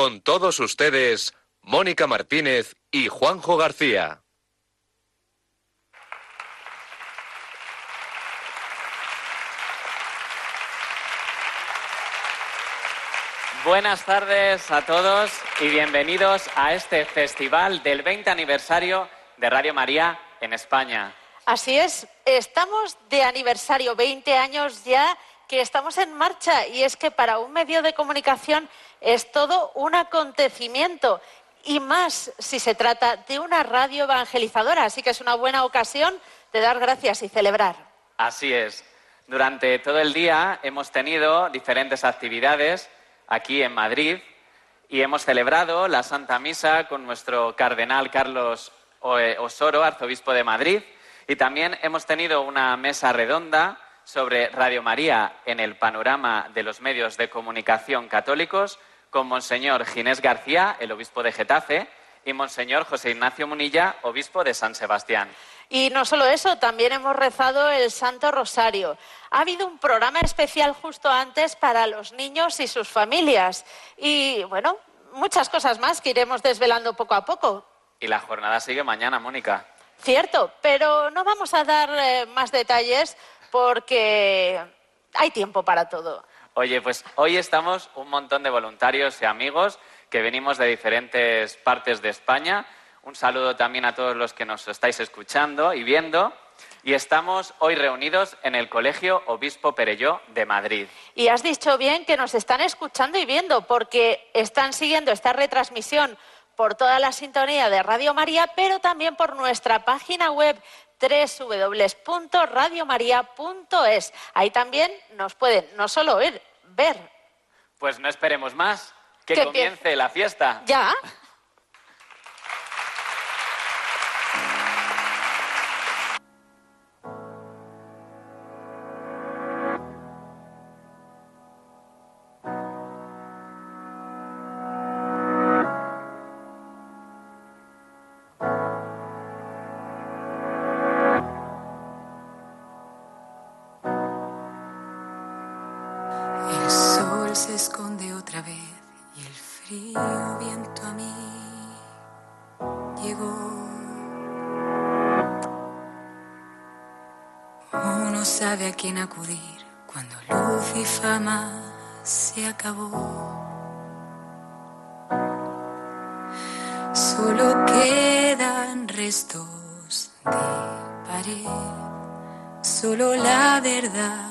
Con todos ustedes, Mónica Martínez y Juanjo García. Buenas tardes a todos y bienvenidos a este festival del 20 aniversario de Radio María en España. Así es, estamos de aniversario, 20 años ya que estamos en marcha y es que para un medio de comunicación es todo un acontecimiento y más si se trata de una radio evangelizadora, así que es una buena ocasión de dar gracias y celebrar. Así es. Durante todo el día hemos tenido diferentes actividades aquí en Madrid y hemos celebrado la Santa Misa con nuestro cardenal Carlos Osoro, arzobispo de Madrid, y también hemos tenido una mesa redonda sobre Radio María en el panorama de los medios de comunicación católicos con Monseñor Ginés García, el obispo de Getafe, y Monseñor José Ignacio Munilla, obispo de San Sebastián. Y no solo eso, también hemos rezado el Santo Rosario. Ha habido un programa especial justo antes para los niños y sus familias. Y bueno, muchas cosas más que iremos desvelando poco a poco. Y la jornada sigue mañana, Mónica. Cierto, pero no vamos a dar eh, más detalles porque hay tiempo para todo. Oye, pues hoy estamos un montón de voluntarios y amigos que venimos de diferentes partes de España. Un saludo también a todos los que nos estáis escuchando y viendo. Y estamos hoy reunidos en el Colegio Obispo Perelló de Madrid. Y has dicho bien que nos están escuchando y viendo, porque están siguiendo esta retransmisión por toda la sintonía de Radio María, pero también por nuestra página web www.radiomaria.es. Ahí también nos pueden no solo oír, ver. Pues no esperemos más, que comience la fiesta. Ya. cuando luz y fama se acabó. Solo quedan restos de pared, solo la verdad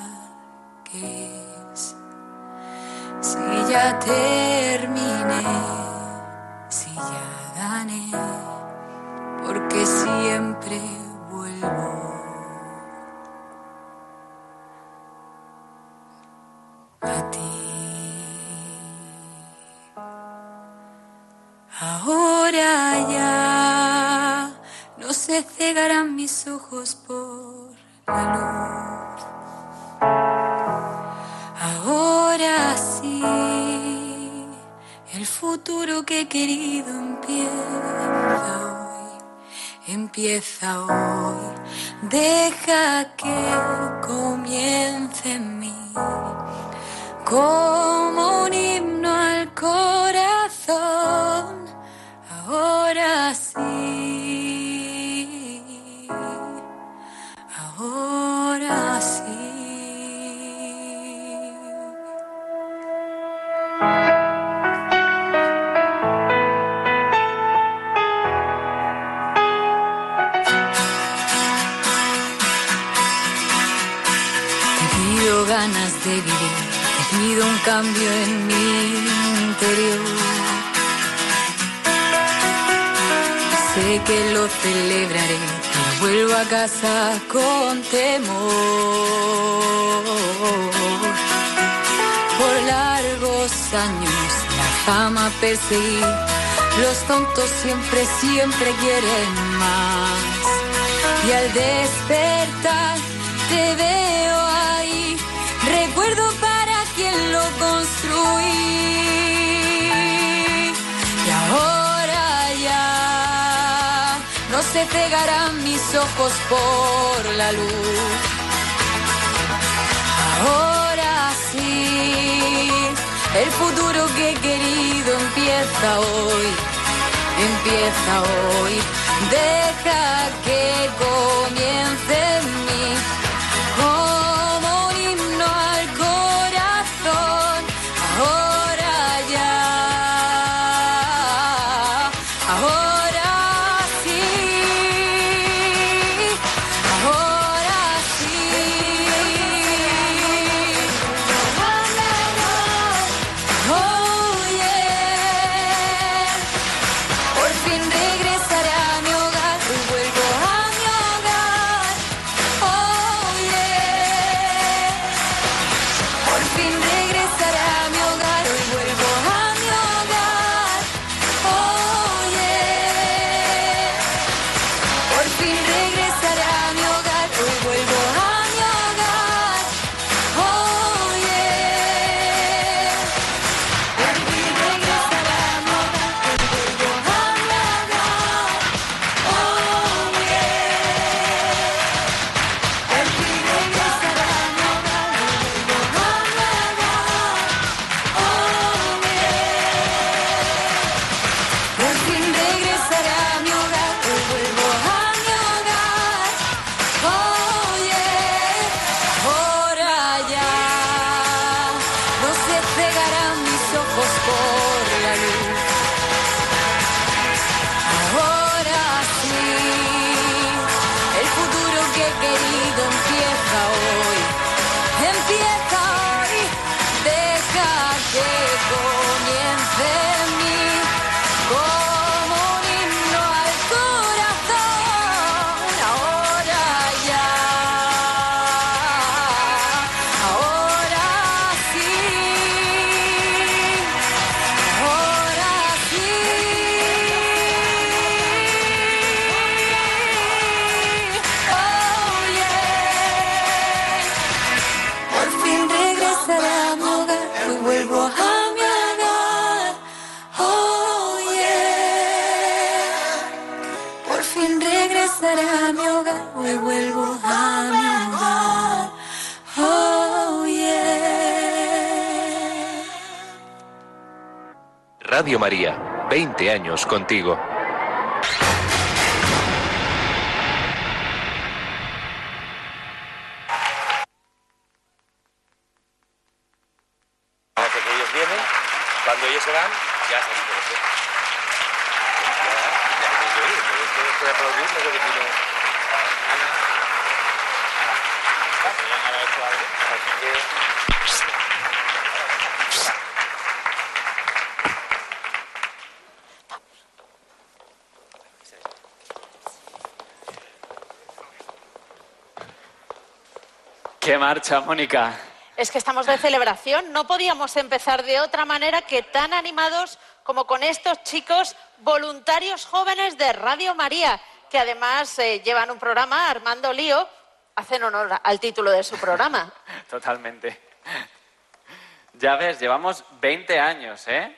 ganas de vivir, te pido un cambio en mi interior. Sé que lo celebraré Vuelvo a casa con temor. Por largos años la fama perseguí. Los tontos siempre, siempre quieren más. Y al despertar te veo se cegarán mis ojos por la luz. Ahora sí, el futuro que he querido empieza hoy, empieza hoy. Deja que comience Radio María, 20 años contigo. Parece que ellos vienen, cuando ellos se van, ya salimos de nosotros. Ya, ya tenéis que oír, pero es que después de aplaudir lo que tiene Ana. Ya me ha hecho algo, así que... ¡Qué marcha, Mónica! Es que estamos de celebración, no podíamos empezar de otra manera que tan animados como con estos chicos voluntarios jóvenes de Radio María, que además eh, llevan un programa, Armando Lío, hacen honor al título de su programa. Totalmente. Ya ves, llevamos 20 años, ¿eh?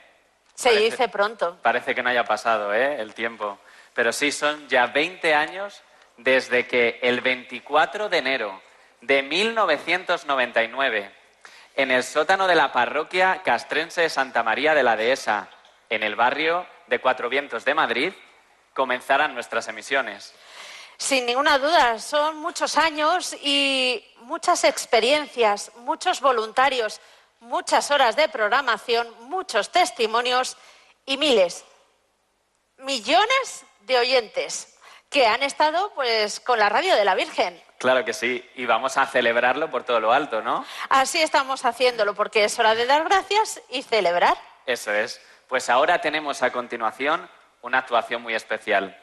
Se Parece- dice pronto. Parece que no haya pasado ¿eh? el tiempo. Pero sí, son ya 20 años desde que el 24 de enero de 1999, en el sótano de la parroquia castrense de Santa María de la Dehesa, en el barrio de Cuatro Vientos de Madrid, comenzaran nuestras emisiones. Sin ninguna duda, son muchos años y muchas experiencias, muchos voluntarios, muchas horas de programación, muchos testimonios y miles, millones de oyentes que han estado pues con la radio de la Virgen. Claro que sí, y vamos a celebrarlo por todo lo alto, ¿no? Así estamos haciéndolo porque es hora de dar gracias y celebrar. Eso es. Pues ahora tenemos a continuación una actuación muy especial.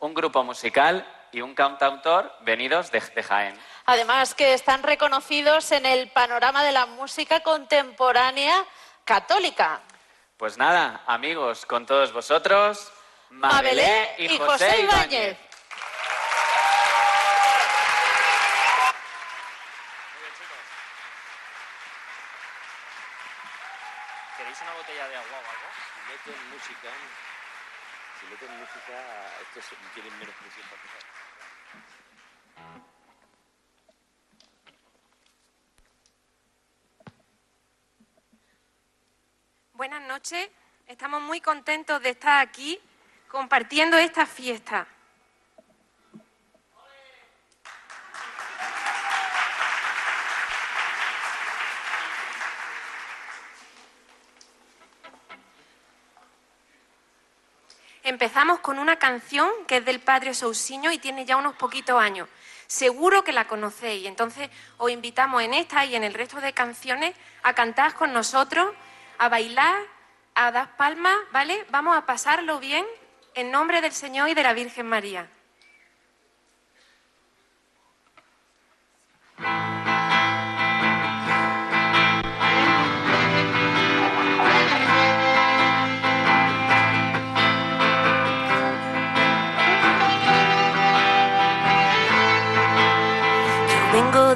Un grupo musical y un cantautor venidos de, de Jaén. Además que están reconocidos en el panorama de la música contemporánea católica. Pues nada, amigos, con todos vosotros, Mabelé y José Ibáñez. ¿Queréis una botella de agua o algo? Si meten música, si meten música, estos tienen menos presión para empezar. Buenas noches Estamos muy contentos de estar aquí compartiendo esta fiesta. Empezamos con una canción que es del Padre Sousiño y tiene ya unos poquitos años. Seguro que la conocéis, entonces os invitamos en esta y en el resto de canciones a cantar con nosotros, a bailar, a dar palmas, ¿vale? Vamos a pasarlo bien en nombre del Señor y de la Virgen María.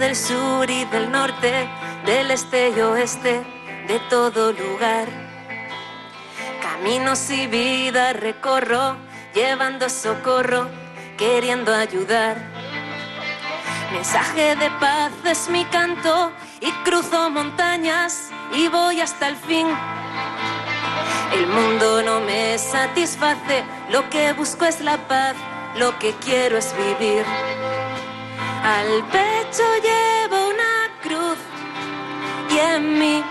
Del sur y del norte, del este y oeste, de todo lugar. Caminos y vida recorro, llevando socorro, queriendo ayudar. Mensaje de paz es mi canto y cruzo montañas y voy hasta el fin. El mundo no me satisface, lo que busco es la paz, lo que quiero es vivir. Al pecho llevo una cruz y en mi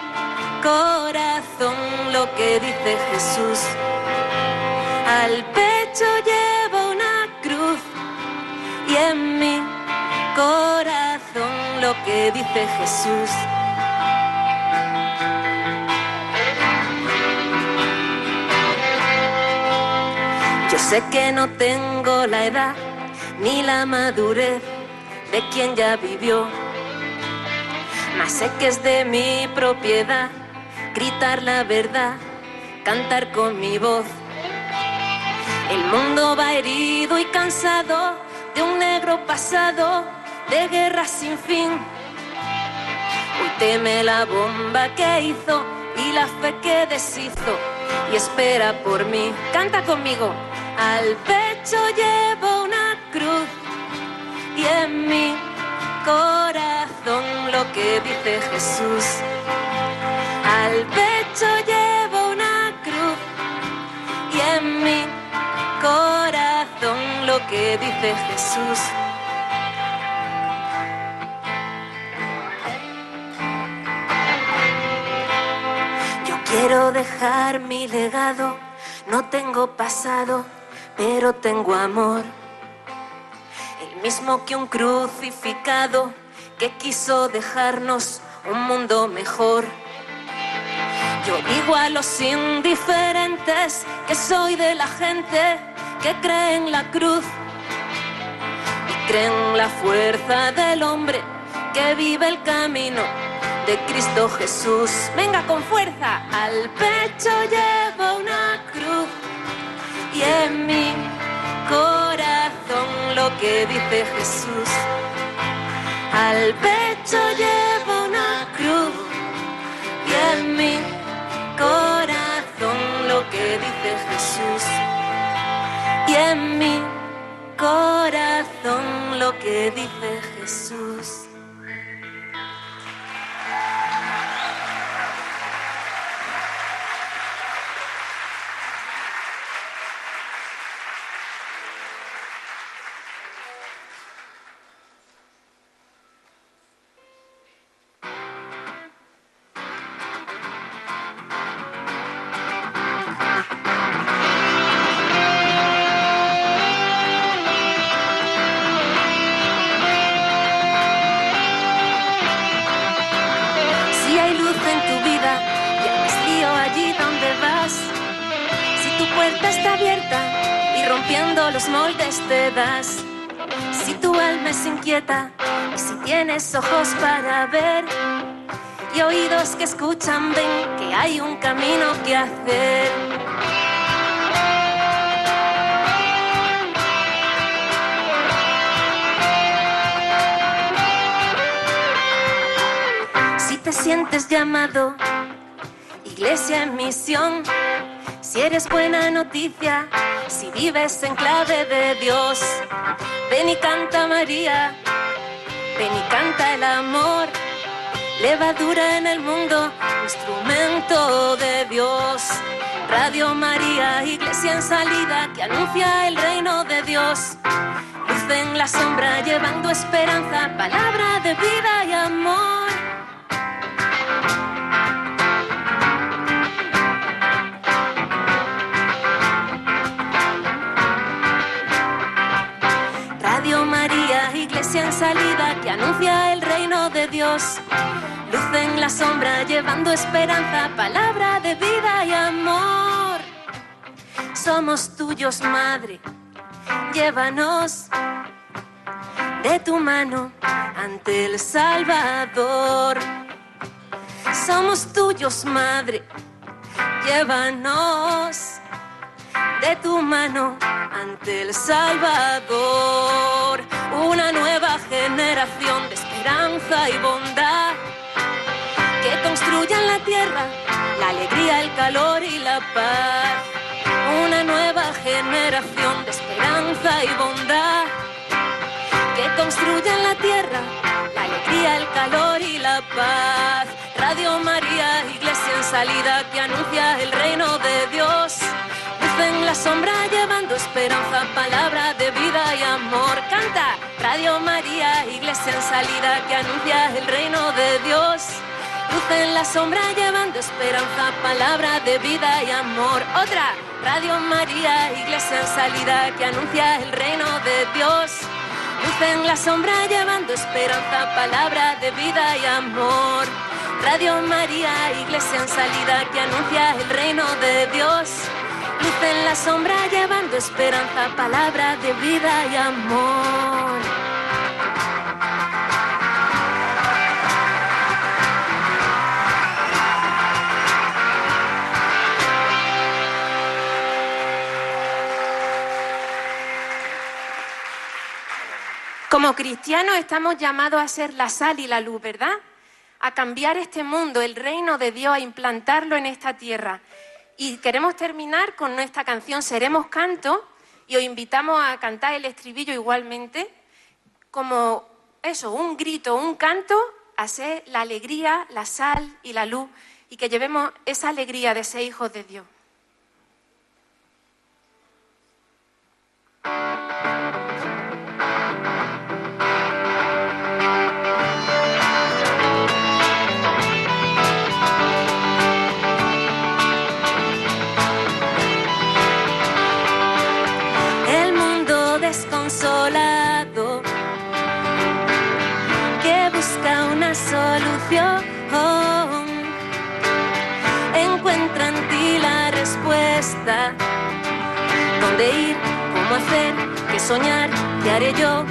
corazón lo que dice Jesús. Al pecho llevo una cruz y en mi corazón lo que dice Jesús. Yo sé que no tengo la edad ni la madurez de quien ya vivió. Mas sé que es de mi propiedad gritar la verdad, cantar con mi voz. El mundo va herido y cansado de un negro pasado, de guerra sin fin. Hoy teme la bomba que hizo y la fe que deshizo y espera por mí. Canta conmigo. Al pecho llevo una cruz y en mi corazón lo que dice Jesús. Al pecho llevo una cruz y en mi corazón lo que dice Jesús. Yo quiero dejar mi legado, no tengo pasado, pero tengo amor. Mismo que un crucificado que quiso dejarnos un mundo mejor. Yo digo a los indiferentes que soy de la gente que cree en la cruz y cree en la fuerza del hombre que vive el camino de Cristo Jesús. Venga con fuerza, al pecho llevo una cruz y en mi corazón lo que dice Jesús. Al pecho llevo una cruz y en mi corazón lo que dice Jesús. Y en mi corazón lo que dice Jesús. Escuchan, ven que hay un camino que hacer. Si te sientes llamado, iglesia en misión, si eres buena noticia, si vives en clave de Dios, ven y canta María, ven y canta el amor, levadura en el mundo, instrumento de Dios. Radio María, iglesia en salida que anuncia el reino de Dios. Luz en la sombra llevando esperanza, palabra de vida y amor. Salida que anuncia el reino de Dios. Luz en la sombra llevando esperanza, palabra de vida y amor. Somos tuyos, Madre, llévanos de tu mano ante el Salvador. Somos tuyos, Madre, llévanos de tu mano ante el Salvador. Una nueva generación de esperanza y bondad que construyan la tierra, la alegría, el calor y la paz. Una nueva generación de esperanza y bondad que construyan la tierra, la alegría, el calor y la paz. Radio María, iglesia en salida que anuncia el reino de Dios. En la sombra llevando esperanza, palabra de vida y amor. Canta Radio María, iglesia en salida que anuncia el reino de Dios. Luz en la sombra llevando esperanza, palabra de vida y amor. Otra, Radio María, iglesia en salida que anuncia el reino de Dios. Luz en la sombra llevando esperanza, palabra de vida y amor. Radio María, iglesia en salida que anuncia el reino de Dios. En la sombra llevando esperanza, palabra de vida y amor. Como cristianos estamos llamados a ser la sal y la luz, ¿verdad? A cambiar este mundo, el reino de Dios, a implantarlo en esta tierra. Y queremos terminar con nuestra canción Seremos Canto y os invitamos a cantar el estribillo igualmente como eso, un grito, un canto a ser la alegría, la sal y la luz y que llevemos esa alegría de ser hijos de Dios. ¿Dónde ir? ¿Cómo hacer? ¿Qué soñar? ¿Qué haré yo?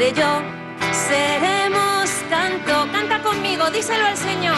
Yo? Seremos canto. Canta conmigo, díselo al Señor.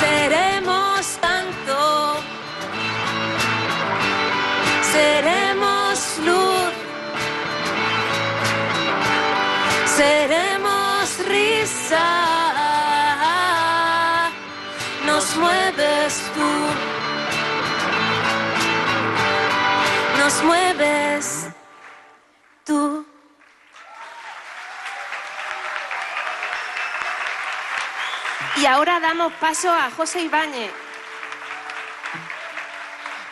Seremos tanto, seremos luz, seremos risa, nos mueves tú, nos mueves Y ahora damos paso a José Ibáñez.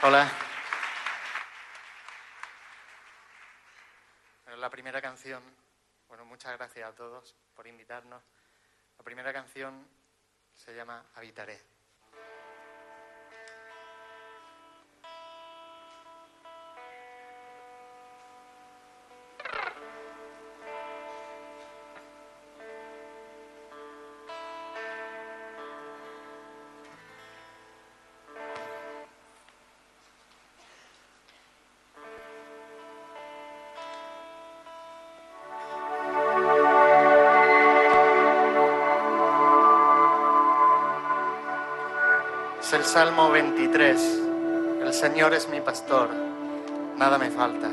Hola. La primera canción, bueno, muchas gracias a todos por invitarnos. La primera canción se llama Habitaré. El Salmo 23. El Señor es mi pastor, nada me falta.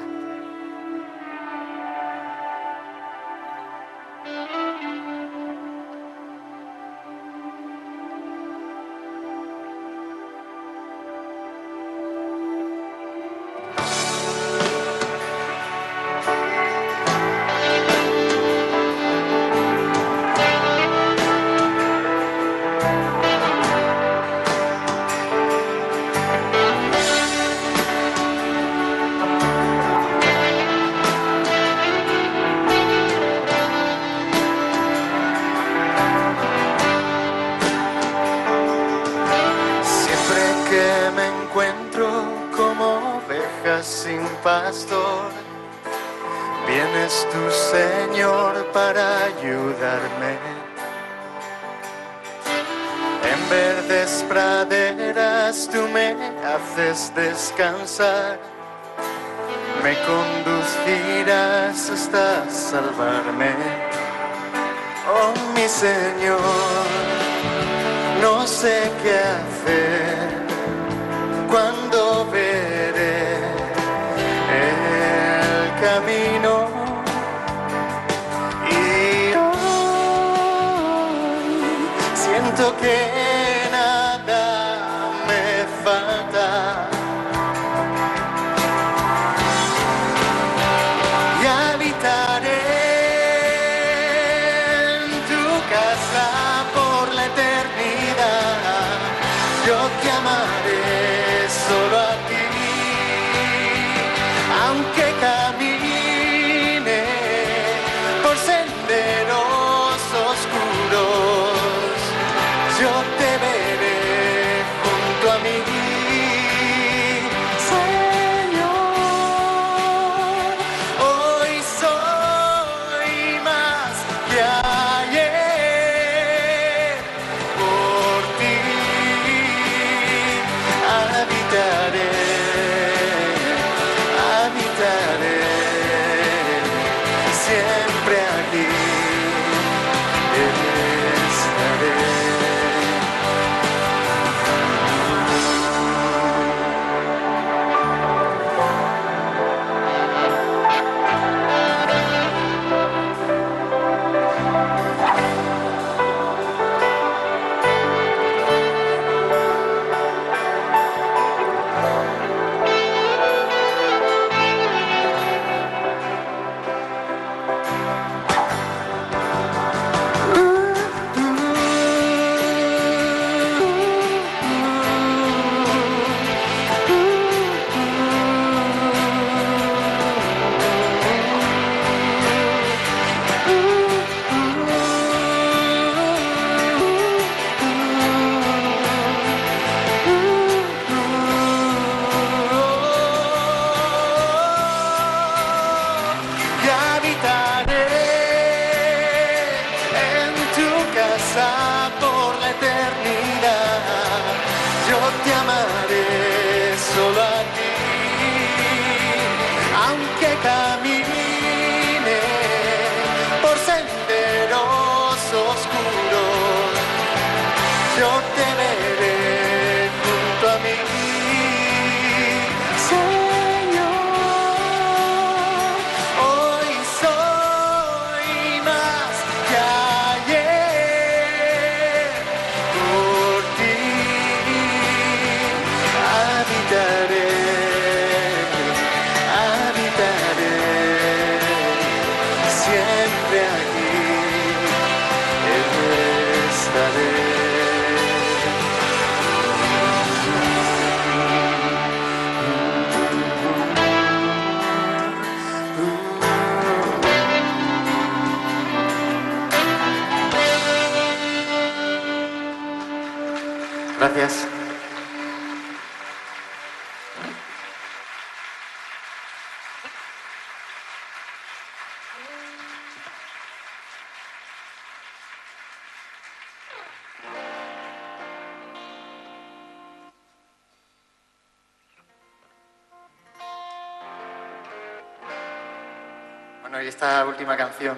última canción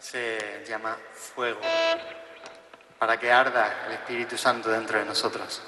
se llama Fuego, para que arda el Espíritu Santo dentro de nosotros.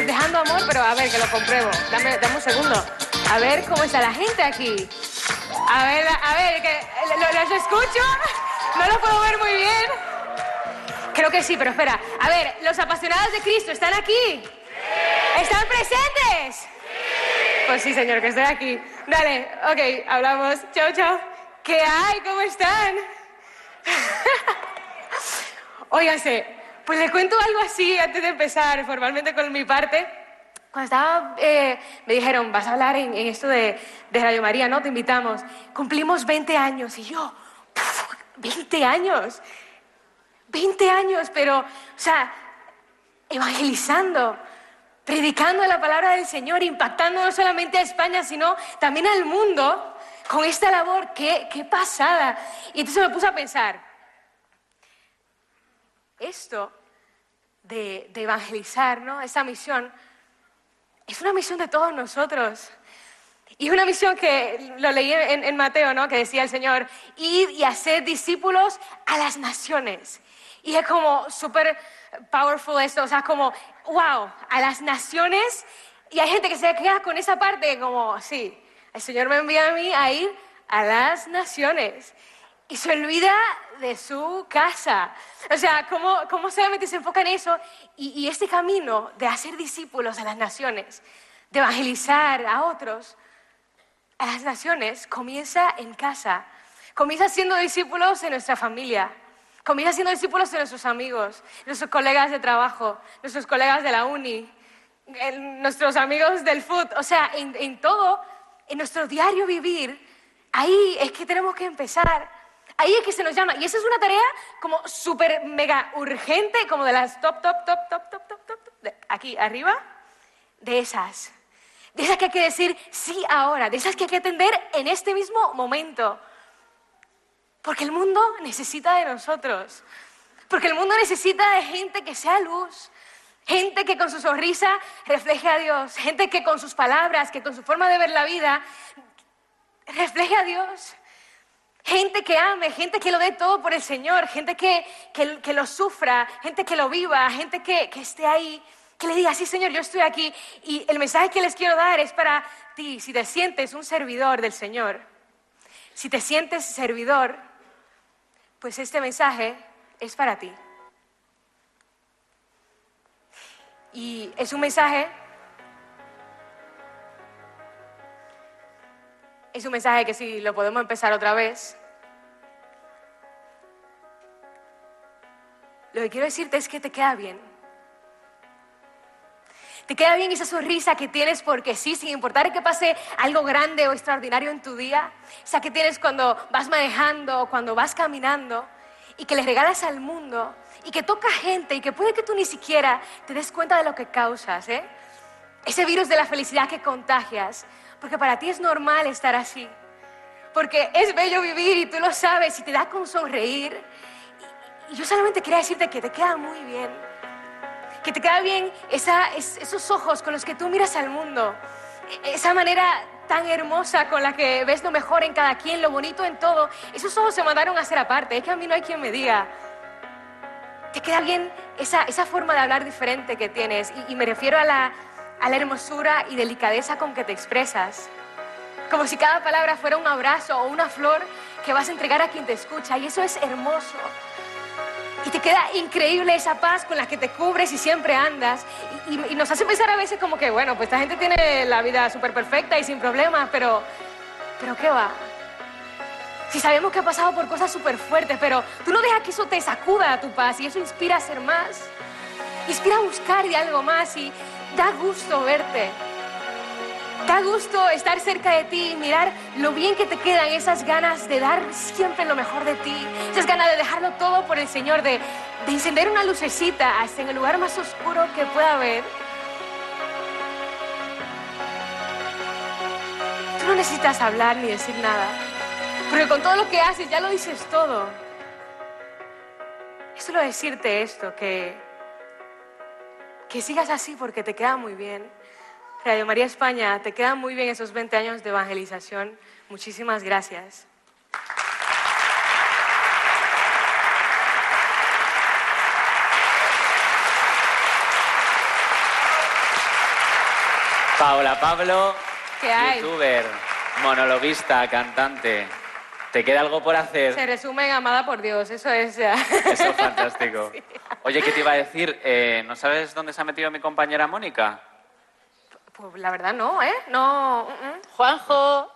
Reflejando amor, pero a ver, que lo compruebo. Dame, dame un segundo. A ver cómo está la gente aquí. A ver, a ver, que lo- los escucho, no lo puedo ver muy bien. Creo que sí, pero espera. A ver, los apasionados de Cristo, ¿están aquí? ¿Están presentes? Pues sí, señor, que estoy aquí. Dale, ok, hablamos. Chao, chao. ¿Qué hay? ¿Cómo están? Óigase, pues le cuento algo así antes de empezar formalmente con mi parte. Cuando estaba, eh, me dijeron, vas a hablar en, en esto de, de Radio María, ¿no? Te invitamos. Cumplimos 20 años y yo, "Puf, 20 años. 20 años, pero, o sea, evangelizando, predicando la palabra del Señor, impactando no solamente a España, sino también al mundo con esta labor. ¡Qué, qué pasada! Y entonces me puse a pensar, esto de, evangelizar, ¿no? Esta misión, es una misión de todos nosotros. Y es una misión que lo leí en, en Mateo, ¿no? Que decía el Señor, id y hacer discípulos a las naciones. Y es como súper powerful esto, o sea, como, wow, a las naciones. Y hay gente que se queda con esa parte como, sí, el Señor me envía a mí a ir a las naciones. Y se olvida de su casa. O sea, cómo, cómo solamente se enfoca en eso. Y, y este camino de hacer discípulos a las naciones, de evangelizar a otros, a las naciones comienza en casa. Comienza siendo discípulos en nuestra familia. Comienza siendo discípulos de nuestros amigos, nuestros colegas de trabajo, nuestros colegas de la uni, en- nuestros amigos del food. O sea, en, en todo, en nuestro diario vivir, ahí es que tenemos que empezar ahí es que se nos llama. Y esa es una tarea como súper mega urgente, como de las top, top, top, top, top, top, top, de aquí arriba, de esas. De esas que hay que decir sí ahora, de esas que hay que atender en este mismo momento. Porque el mundo necesita de nosotros. Porque el mundo necesita de gente que sea luz. Gente que con su sonrisa refleje a Dios. Gente que con sus palabras, que con su forma de ver la vida, refleje a Dios. Gente que ame, gente que lo dé todo por el Señor, gente que, que- lo sufra, gente que lo viva, gente que, que esté ahí, que le diga, sí Señor, yo estoy aquí. Y el mensaje que les quiero dar es para ti, si te sientes un servidor del Señor, si te sientes servidor, pues este mensaje es para ti. Y es un mensaje, es un mensaje que si lo podemos empezar otra vez, lo que quiero decirte es que te queda bien. Te queda bien esa sonrisa que tienes porque sí, sin importar que pase algo grande o extraordinario en tu día, esa que tienes cuando vas manejando o cuando vas caminando y que le regalas al mundo y que toca gente y que puede que tú ni siquiera te des cuenta de lo que causas, ¿eh? Ese virus de la felicidad que contagias, porque para ti es normal estar así, porque es bello vivir y tú lo sabes y te da con sonreír. Y, y yo solamente quería decirte que te queda muy bien que te queda bien esa- es- esos ojos con los que tú miras al mundo, e- esa manera tan hermosa con la que ves lo mejor en cada quien, lo bonito en todo. Esos ojos se mandaron a ser aparte, es que a mí no hay quien me diga. Te queda bien esa, esa forma de hablar diferente que tienes y, y me refiero a la, a la hermosura y delicadeza con que te expresas. Como si cada palabra fuera un abrazo o una flor que vas a entregar a quien te escucha y eso es hermoso. Y te queda increíble esa paz con la que te cubres y siempre andas. Y, nos hace pensar a veces como que, bueno, pues esta gente tiene la vida súper perfecta y sin problemas, pero, pero ¿qué va? Si sabemos que ha pasado por cosas súper fuertes, pero tú no dejas que eso te sacuda a tu paz y eso inspira a ser más. Inspira a buscar de algo más y da gusto verte. Da gusto estar cerca de ti y mirar lo bien que te quedan esas ganas de dar siempre lo mejor de ti, esas ganas de dejarlo todo por el Señor, de, de encender una lucecita hasta en el lugar más oscuro que pueda haber. Tú no necesitas hablar ni decir nada, porque con todo lo que haces ya lo dices todo. Es solo decirte esto, que, que sigas así porque te queda muy bien. Radio María España, te quedan muy bien esos 20 años de evangelización. Muchísimas gracias. Paola Pablo, ¿Qué hay? youtuber, monologuista, cantante. ¿Te queda algo por hacer? Se resume en amada por Dios, eso es ya. Eso es fantástico. Oye, ¿qué te iba a decir? Eh, ¿No sabes dónde se ha metido mi compañera Mónica? Pues la verdad no, ¿eh? No. Juanjo,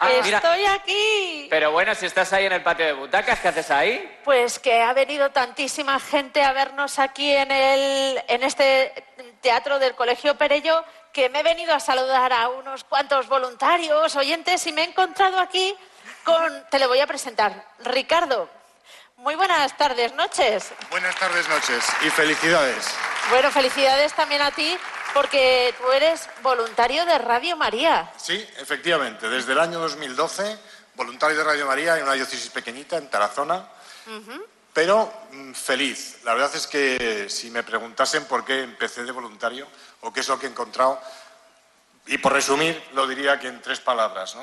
Ah, mira. estoy aquí. Pero bueno, si estás ahí en el patio de butacas, ¿qué haces ahí? Pues que ha venido tantísima gente a vernos aquí en, el, en este teatro del Colegio Perello que me he venido a saludar a unos cuantos voluntarios, oyentes, y me he encontrado aquí con, te le voy a presentar, Ricardo. Muy buenas tardes, noches. Buenas tardes, noches y felicidades. Bueno, felicidades también a ti porque tú eres voluntario de Radio María. Sí, efectivamente, desde el año 2012, voluntario de Radio María en una diócesis pequeñita en Tarazona, pero mm, feliz. La verdad es que si me preguntasen por qué empecé de voluntario o qué es lo que he encontrado, y por resumir, lo diría que en tres palabras. ¿no?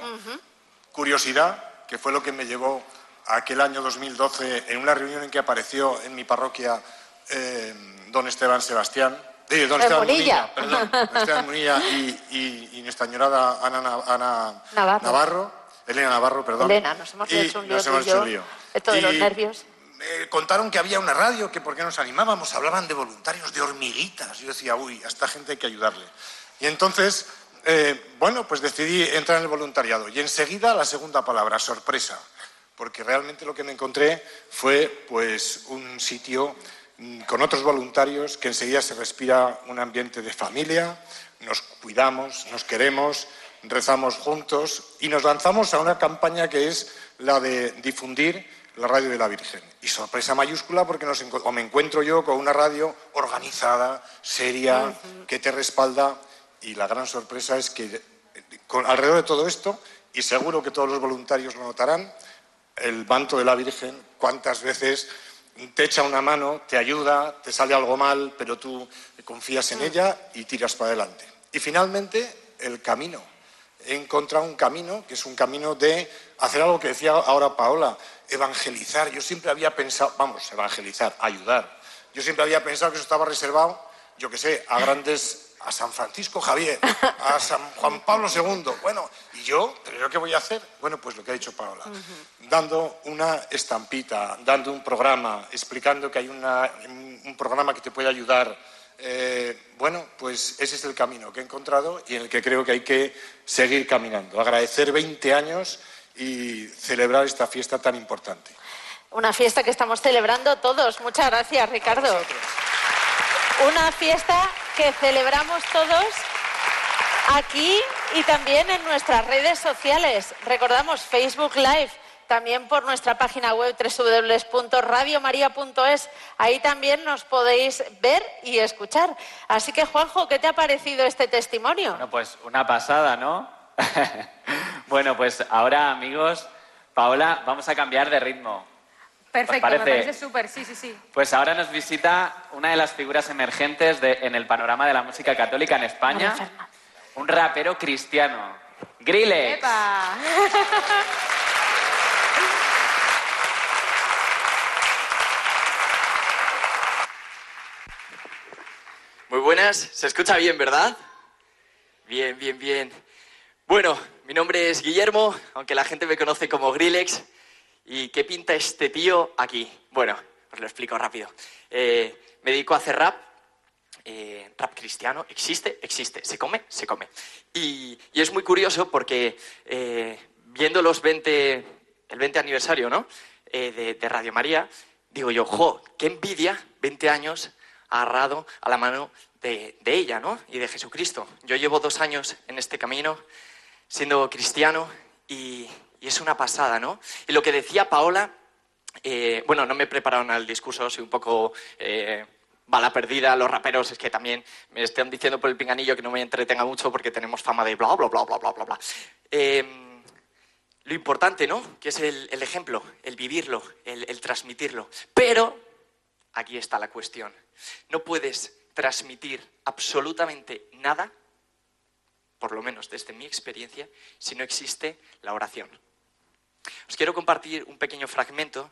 Curiosidad, que fue lo que me llevó a aquel año 2012 en una reunión en que apareció en mi parroquia eh, don Esteban Sebastián. eh, don Esteban Munilla. Munilla, perdón, don Esteban Munilla y, y- y nuestra añorada Ana, Na- Ana Navarro. Elena Navarro, perdón. Elena, nos hemos Y hecho un lío nos hemos hecho un lío. Esto de los nervios. eh, contaron que había una radio, que por qué nos animábamos, hablaban de voluntarios, de hormiguitas. Yo decía, uy, a esta gente hay que ayudarle. Y entonces, eh, bueno, pues decidí entrar en el voluntariado. Y enseguida la segunda palabra, sorpresa. Porque realmente lo que me encontré fue pues un sitio mm, con otros voluntarios que enseguida se respira un ambiente de familia, nos cuidamos, nos queremos, rezamos juntos y nos lanzamos a una campaña que es la de difundir la radio de la Virgen. Y sorpresa mayúscula porque nos o me encuentro yo con una radio organizada, seria, que te respalda y la gran sorpresa es que con- alrededor de todo esto, y seguro que todos los voluntarios lo notarán, el manto de la Virgen, cuántas veces te echa una mano, te ayuda, te sale algo mal, pero tú confías en ella y tiras para adelante. Y finalmente, el camino. He encontrado un camino que es un camino de hacer algo que decía ahora Paola, evangelizar. Yo siempre había pensado, vamos, evangelizar, ayudar. Yo siempre había pensado que eso estaba reservado, yo qué sé, a grandes, a San Francisco Javier, a San Juan Pablo II. Bueno, ¿y yo? ¿Pero yo qué voy a hacer? Bueno, pues lo que ha dicho Paola dando una estampita, dando un programa, explicando que hay una- un programa que te puede ayudar. Eh, bueno, pues ese es el camino que he encontrado y en el que creo que hay que seguir caminando. Agradecer 20 años y celebrar esta fiesta tan importante. Una fiesta que estamos celebrando todos. Muchas gracias, Ricardo. Una fiesta que celebramos todos aquí y también en nuestras redes sociales. Recordamos Facebook Live, también por nuestra página web www.radiomaria.es. Ahí también nos podéis ver y escuchar. Así que, Juanjo, ¿qué te ha parecido este testimonio? Bueno, pues una pasada, ¿no? bueno, pues ahora, amigos, Paola, vamos a cambiar de ritmo. Perfecto, parece? me parece súper, sí, sí, sí. Pues ahora nos visita una de las figuras emergentes de- en el panorama de la música católica en España, un rapero cristiano, Grillex. ¡Epa! Muy buenas, se escucha bien, ¿verdad? Bien, bien, bien. Bueno, mi nombre es Guillermo, aunque la gente me conoce como Grillex. ¿Y qué pinta este tío aquí? Bueno, os lo explico rápido. Eh, me dedico a hacer rap. eh, rap cristiano, existe, existe, se come, se come. Y, es muy curioso porque eh, viendo los 20 el 20 aniversario, ¿no? Eh, de, de Radio María, digo yo, jo, qué envidia, 20 años agarrado a la mano de, de ella, ¿no? Y de Jesucristo. Yo llevo dos años en este camino, siendo cristiano, y, y es una pasada, ¿no? Y lo que decía Paola, eh, bueno, no me he preparado nada el discurso, soy un poco eh, bala perdida. Los raperos es que también me están diciendo por el pinganillo que no me entretenga mucho porque tenemos fama de bla, bla, bla, bla, bla, bla, bla. Eh, lo importante, ¿no? Que es el, el ejemplo, el vivirlo, el, el transmitirlo. Pero aquí está la cuestión. No puedes transmitir absolutamente nada, por lo menos desde mi experiencia, si no existe la oración. Os quiero compartir un pequeño fragmento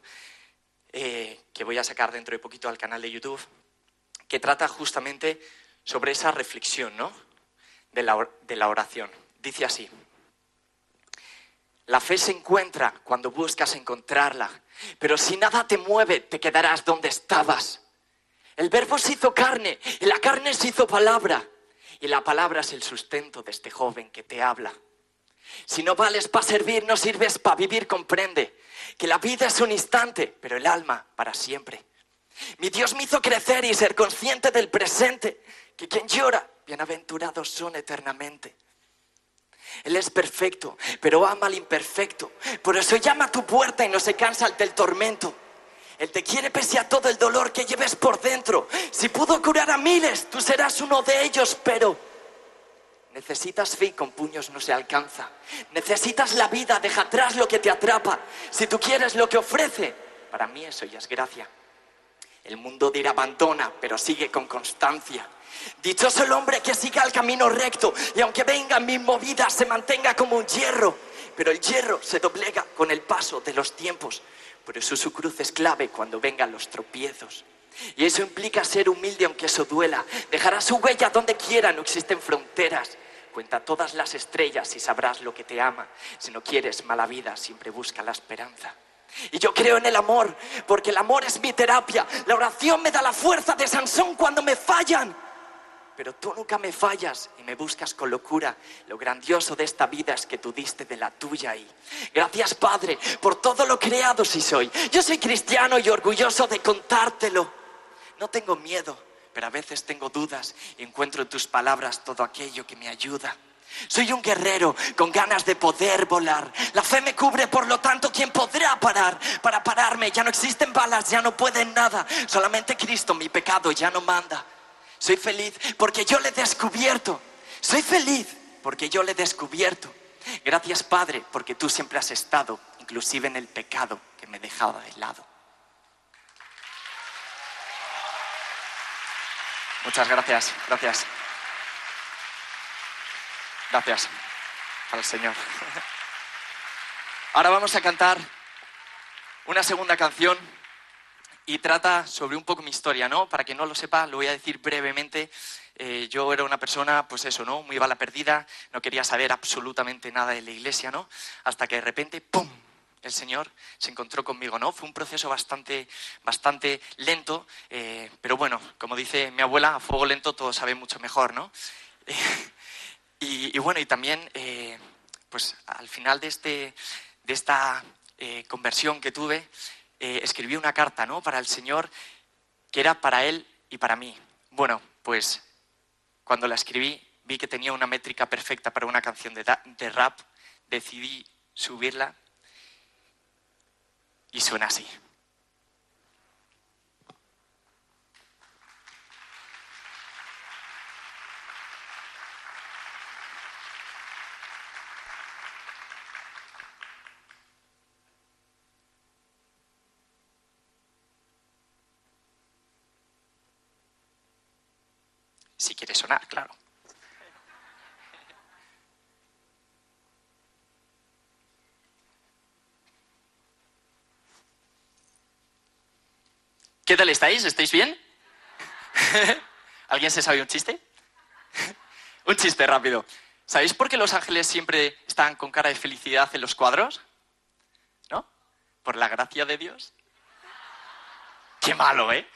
eh, que voy a sacar dentro de poquito al canal de YouTube, que trata justamente sobre esa reflexión ¿no? de, la, de la oración. Dice así, la fe se encuentra cuando buscas encontrarla, pero si nada te mueve, te quedarás donde estabas. El verbo se hizo carne y la carne se hizo palabra, y la palabra es el sustento de este joven que te habla. Si no vales para servir, no sirves para vivir, comprende que la vida es un instante, pero el alma para siempre. Mi Dios me hizo crecer y ser consciente del presente, que quien llora, bienaventurados son eternamente. Él es perfecto, pero ama al imperfecto. Por eso llama a tu puerta y no se cansa del tormento. Él te quiere pese a todo el dolor que lleves por dentro. Si pudo curar a miles, tú serás uno de ellos, pero necesitas fe con puños no se alcanza. Necesitas la vida, deja atrás lo que te atrapa. Si tú quieres lo que ofrece, para mí eso ya es gracia. El mundo dirá abandona, pero sigue con constancia. Dichoso el hombre que siga el camino recto y aunque vengan mis movidas se mantenga como un hierro. Pero el hierro se doblega con el paso de los tiempos. Por eso su cruz es clave cuando vengan los tropiezos. Y eso implica ser humilde aunque eso duela. Dejará su huella donde quiera, no existen fronteras. Cuenta todas las estrellas y sabrás lo que te ama. Si no quieres mala vida, siempre busca la esperanza. Y yo creo en el amor, porque el amor es mi terapia. La oración me da la fuerza de Sansón cuando me fallan. Pero tú nunca me fallas y me buscas con locura. Lo grandioso de esta vida es que tú diste de la tuya y gracias Padre por todo lo creado si soy. Yo soy cristiano y orgulloso de contártelo. No tengo miedo, pero a veces tengo dudas y encuentro en tus palabras todo aquello que me ayuda. Soy un guerrero con ganas de poder volar. La fe me cubre, por lo tanto, ¿quién podrá parar? Para pararme ya no existen balas, ya no pueden nada. Solamente Cristo, mi pecado, ya no manda. Soy feliz porque yo le he descubierto. Soy feliz porque yo le he descubierto. Gracias, Padre, porque tú siempre has estado, inclusive en el pecado que me dejaba de lado. Muchas gracias, gracias. Gracias al Señor. Ahora vamos a cantar una segunda canción y trata sobre un poco mi historia, ¿no? Para que no lo sepa, lo voy a decir brevemente. Eh, yo era una persona, pues eso, ¿no? Muy bala perdida, no quería saber absolutamente nada de la iglesia, ¿no? Hasta que de repente, ¡pum! El Señor se encontró conmigo, ¿no? Fue un proceso bastante, bastante lento, eh, pero bueno, como dice mi abuela, a fuego lento todo sabe mucho mejor, ¿no? y, y bueno, y también, eh, pues al final de, este, de esta eh, conversión que tuve, eh, escribí una carta, ¿no? Para el Señor, que era para Él y para mí. Bueno, pues cuando la escribí, vi que tenía una métrica perfecta para una canción de, de rap, decidí subirla y suena así. Si quiere sonar, claro. ¿Qué tal estáis? ¿Estáis bien? ¿Alguien se sabe un chiste? un chiste rápido. ¿Sabéis por qué los ángeles siempre están con cara de felicidad en los cuadros? ¿No? Por la gracia de Dios. Qué malo, ¿eh?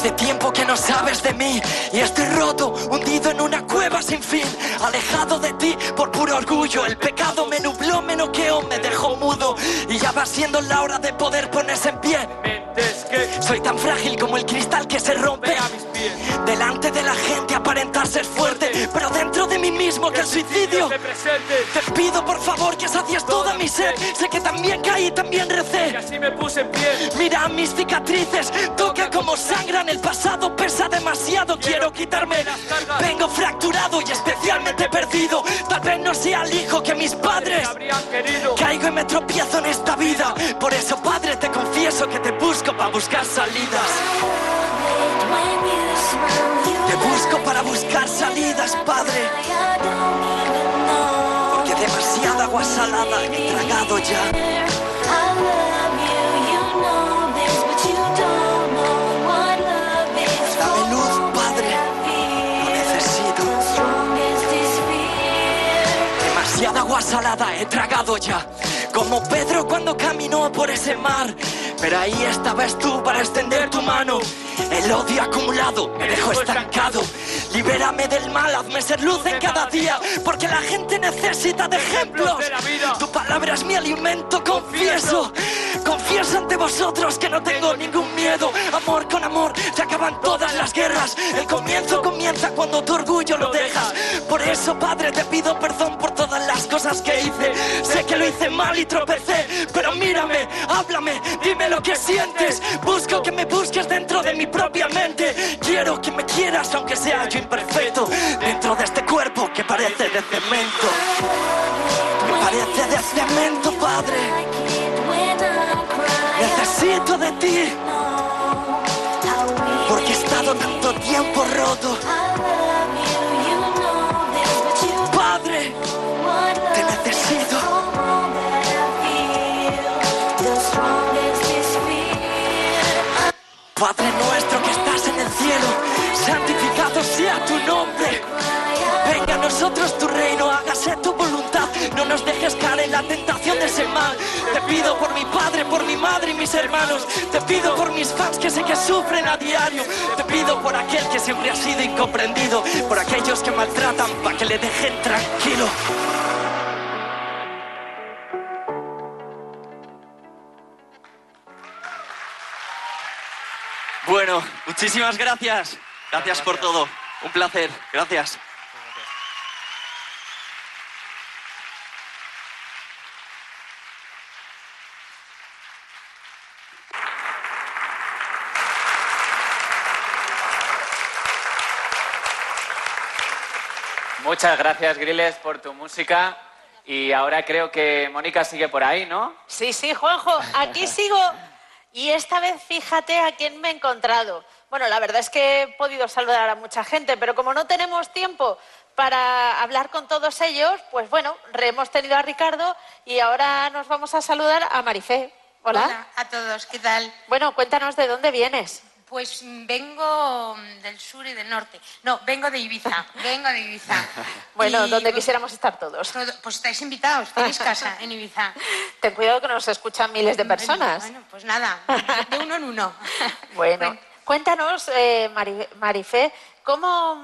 Hace tiempo que no sabes de mí y estoy roto, hundido en una cueva sin fin, alejado de ti por puro orgullo. El pecado me nubló, me noqueó, me dejó mudo y ya va siendo la hora de poder ponerse en pie. Soy tan frágil como el cristal que se rompe. Delante de la gente aparentar ser fuerte, pero dentro de mí mismo que el suicidio. Te pido por favor que sacies toda mi sed. Sé que también caí y también recé. así me puse en pie. Mira mis cicatrices, toca como sangran. El pasado pesa demasiado, quiero quitarme. Vengo fracturado y especialmente perdido. Tal vez no sea el hijo que mis padres. Caigo y me tropiezo en esta vida. Por eso, padre, te confieso que te busco para buscar salidas. Te busco para buscar salidas, padre. Porque demasiada agua salada he tragado ya. Dame luz, padre. Lo necesito. Demasiada agua salada he tragado ya. Como Pedro cuando caminó por ese mar. Pero ahí estabas tú para extender tu mano. El odio acumulado me dejó estancado. Libérame del mal, hazme ser luz en cada día. Porque la gente necesita de ejemplos. Tu palabra es mi alimento, confieso. Confieso ante vosotros que no tengo ningún miedo. Amor con amor se acaban todas las guerras. El comienzo comienza cuando tu orgullo lo dejas. Por eso, Padre, te pido perdón por todas las cosas que hice. Sé que lo hice mal y tropecé. Pero mírame, háblame, dime lo que sientes. Busco que me busques dentro de mi propia mente. Quiero que me quieras aunque sea yo imperfecto. Dentro de este cuerpo que parece de cemento. Parece de cemento, Padre. Necesito de ti. Porque he estado tanto tiempo roto. Padre, te necesito. Padre nuestro que estás en el cielo, sea tu nombre. Venga a nosotros tu reino, hágase tu voluntad. No nos dejes caer en la tentación de ese mal. Te pido por mi padre, por mi madre y mis hermanos. Te pido por mis fans que sé que sufren a diario. Te pido por aquel que siempre ha sido incomprendido. Por aquellos que maltratan para que le dejen tranquilo. Bueno, muchísimas gracias. Gracias por todo. Un placer. Gracias. Muchas gracias, Griles, por tu música. Y ahora creo que Mónica sigue por ahí, ¿no? Sí, sí, Juanjo, aquí sigo. Y esta vez fíjate a quién me he encontrado. Bueno, la verdad es que he podido saludar a mucha gente, pero como no tenemos tiempo para hablar con todos ellos, pues bueno, hemos tenido a Ricardo y ahora nos vamos a saludar a Marifé. Hola. Hola a todos, ¿qué tal? Bueno, cuéntanos de dónde vienes. Pues vengo del sur y del norte. No, vengo de Ibiza, vengo de Ibiza. Bueno, Y, donde pues, quisiéramos estar todos. todo- pues estáis invitados, tenéis casa en Ibiza. Ten cuidado que nos escuchan miles de personas. Bueno, pues nada, de uno en uno. Bueno, cuéntanos, eh, Mari- Marifé, ¿cómo,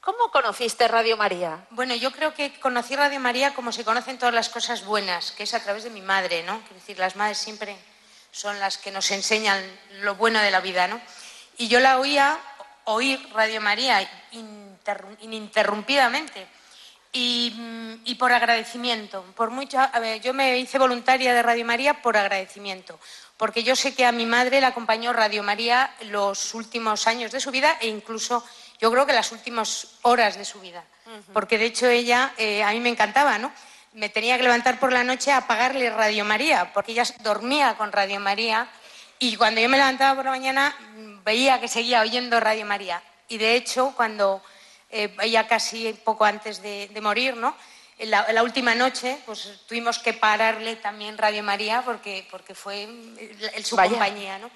¿cómo conociste Radio María? Bueno, yo creo que conocí Radio María como se conocen todas las cosas buenas, que es a través de mi madre, ¿no? Quiero decir, las madres siempre son las que nos enseñan lo bueno de la vida, ¿no? Y yo la oía oír Radio María interru- ininterrumpidamente. Y, y por agradecimiento, por mucho, a ver, yo me hice voluntaria de Radio María por agradecimiento, porque yo sé que a mi madre la acompañó Radio María los últimos años de su vida e incluso yo creo que las últimas horas de su vida, porque de hecho ella eh, a mí me encantaba, ¿no? Me tenía que levantar por la noche a apagarle Radio María, porque ella dormía con Radio María y cuando yo me levantaba por la mañana mm, veía que seguía oyendo Radio María. Y de hecho, cuando eh, ella casi poco antes de, de morir, ¿no? En la, en la última noche, pues tuvimos que pararle también Radio María porque, porque fue el, el- su Vaya. compañía, ¿no?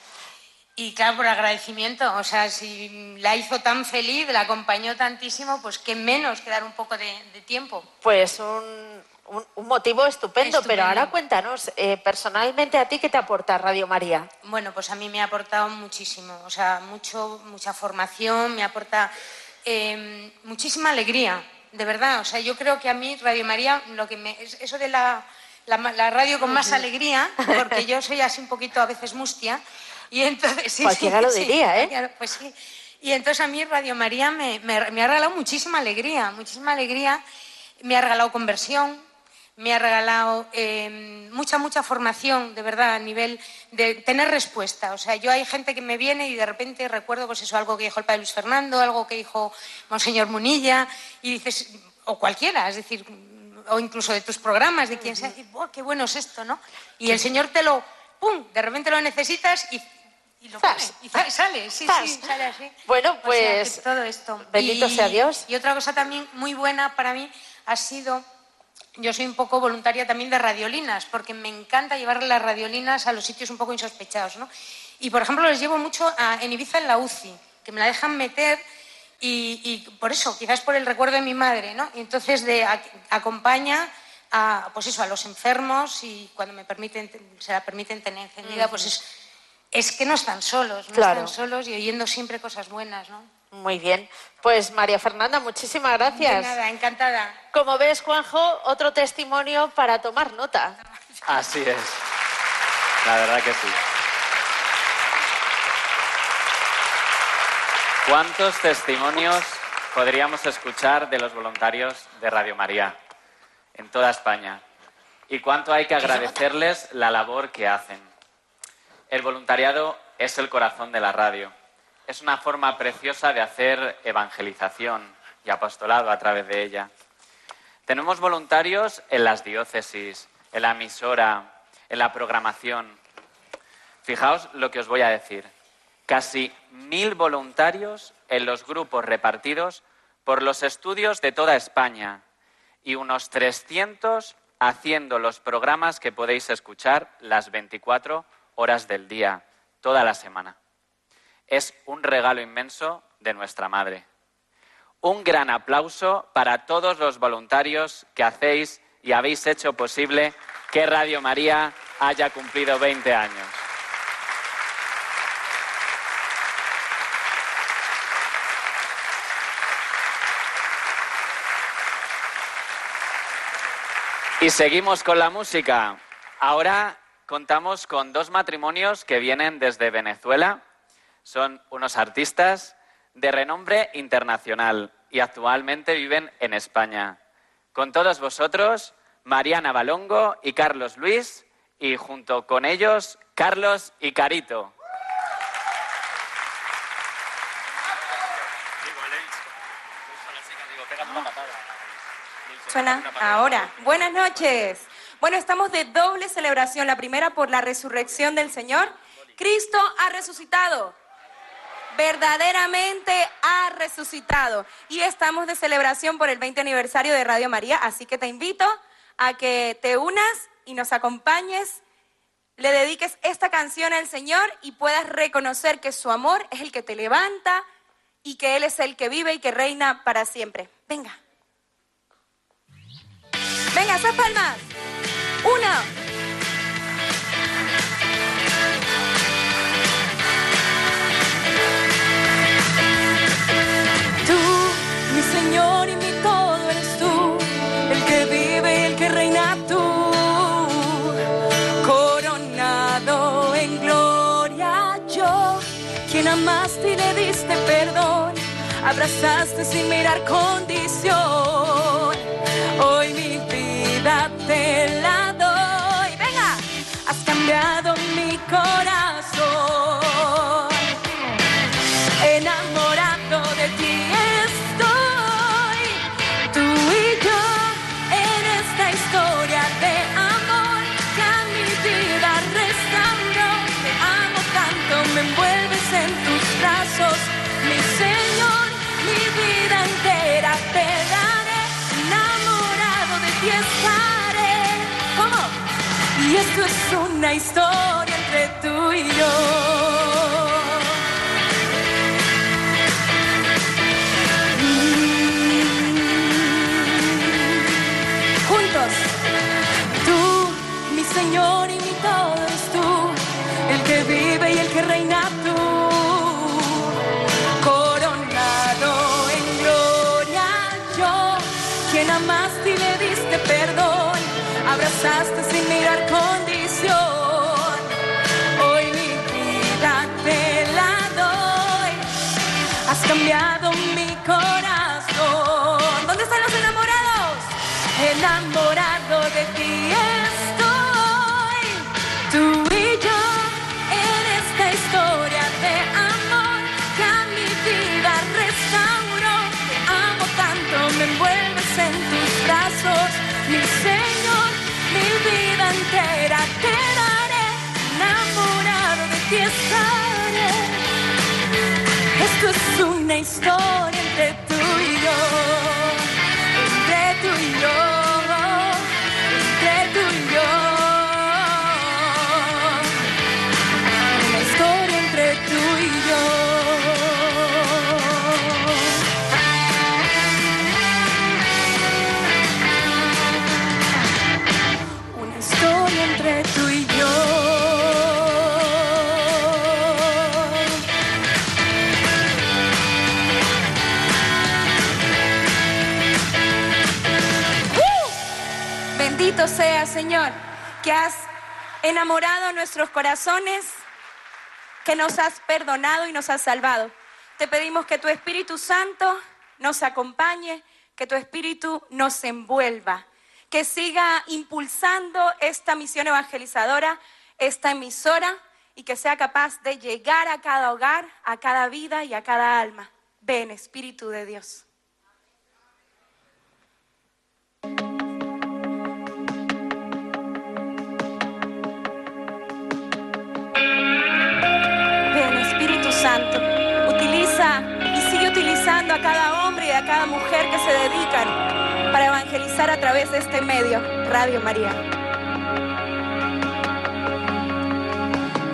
Y claro, por agradecimiento, o sea, si la hizo tan feliz, la acompañó tantísimo, pues qué menos que dar un poco de, de tiempo. Pues un, un, un motivo estupendo, pero Estupendo. ahora cuéntanos, eh, personalmente a ti, ¿qué te aporta Radio María? Bueno, pues a mí me ha aportado muchísimo, o sea, mucho, mucha formación, me aporta eh, muchísima alegría, de verdad. O sea, yo creo que a mí Radio María, lo que me, es eso de la, la radio con más alegría, porque yo soy así un poquito a veces mustia, y entonces... sí, Cualquiera sí, lo sí, diría, ¿eh? Pues sí. Y entonces a mí Radio María me, me- me ha regalado muchísima alegría, muchísima alegría, me ha regalado conversión, me ha regalado eh, mucha, mucha formación, de verdad, a nivel de tener respuesta. O sea, yo hay gente que me viene y de repente recuerdo, pues eso, algo que dijo el padre Luis Fernando, algo que dijo Monseñor Munilla, y dices, o cualquiera, es decir, o incluso de tus programas, de quien sea, y, "Buah, qué bueno es esto, ¿no? Y el Señor te lo, ¡pum!, de repente lo necesitas y, y lo pone, y sale, sí, sí, sale así. Bueno, O sea, pues, todo esto. bendito Y- sea Dios. Y otra cosa también muy buena para mí ha sido yo soy un poco voluntaria también de radiolinas, porque me encanta llevar las radiolinas a los sitios un poco insospechados, ¿no? Y, por ejemplo, les llevo mucho a, en Ibiza en la UCI, que me la dejan meter y, y por eso, quizás por el recuerdo de mi madre, ¿no? Y entonces de, a- acompaña a, pues eso, a los enfermos y cuando me permiten, se la permiten tener encendida, pues es, es que no están solos, no Claro. están solos y oyendo siempre cosas buenas, ¿no? Muy bien. Pues María Fernanda, muchísimas gracias. De nada, encantada. Como ves, Juanjo, otro testimonio para tomar nota. Así es. La verdad que sí. ¿Cuántos testimonios podríamos escuchar de los voluntarios de Radio María en toda España? ¿Y cuánto hay que agradecerles la labor que hacen? El voluntariado es el corazón de la radio. Es una forma preciosa de hacer evangelización y apostolado a través de ella. Tenemos voluntarios en las diócesis, en la emisora, en la programación. Fijaos lo que os voy a decir. Casi mil voluntarios en los grupos repartidos por los estudios de toda España y unos 300 haciendo los programas que podéis escuchar las 24 horas del día, toda la semana. Es un regalo inmenso de nuestra Madre. Un gran aplauso para todos los voluntarios que hacéis y habéis hecho posible que Radio María haya cumplido 20 años. Y seguimos con la música. Ahora contamos con dos matrimonios que vienen desde Venezuela. Son unos artistas de renombre internacional y actualmente viven en España. Con todos vosotros, Mariana Balongo y Carlos Luis, y junto con ellos, Carlos y Carito. Suena ahora. Buenas noches. Bueno, estamos de doble celebración. La primera por la resurrección del Señor. Cristo ha resucitado. Verdaderamente ha resucitado. Y estamos de celebración por el 20 aniversario de Radio María. Así que te invito a que te unas y nos acompañes. Le dediques esta canción al Señor y puedas reconocer que su amor es el que te levanta y que Él es el que vive y que reina para siempre. Venga. Venga, esas palmas. Una. Abrazaste sin mirar condición. Hoy mi vida te la doy. Venga, has cambiado mi corazón. Y esto es una historia entre tú y yo. Historia sea, Señor, que has enamorado nuestros corazones, que nos has perdonado y nos has salvado. Te pedimos que tu Espíritu Santo nos acompañe, que tu Espíritu nos envuelva, que siga impulsando esta misión evangelizadora, esta emisora, y que sea capaz de llegar a cada hogar, a cada vida y a cada alma. Ven, Espíritu de Dios. A través de este medio, Radio María.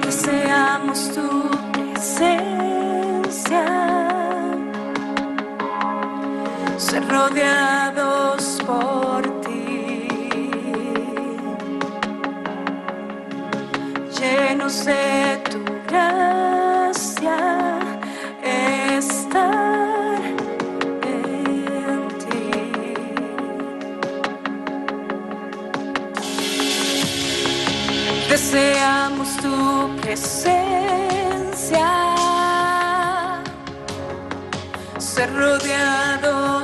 Deseamos tu presencia, ser rodeados por ti, llenos de tu gracia, Deseamos tu presencia, ser rodeados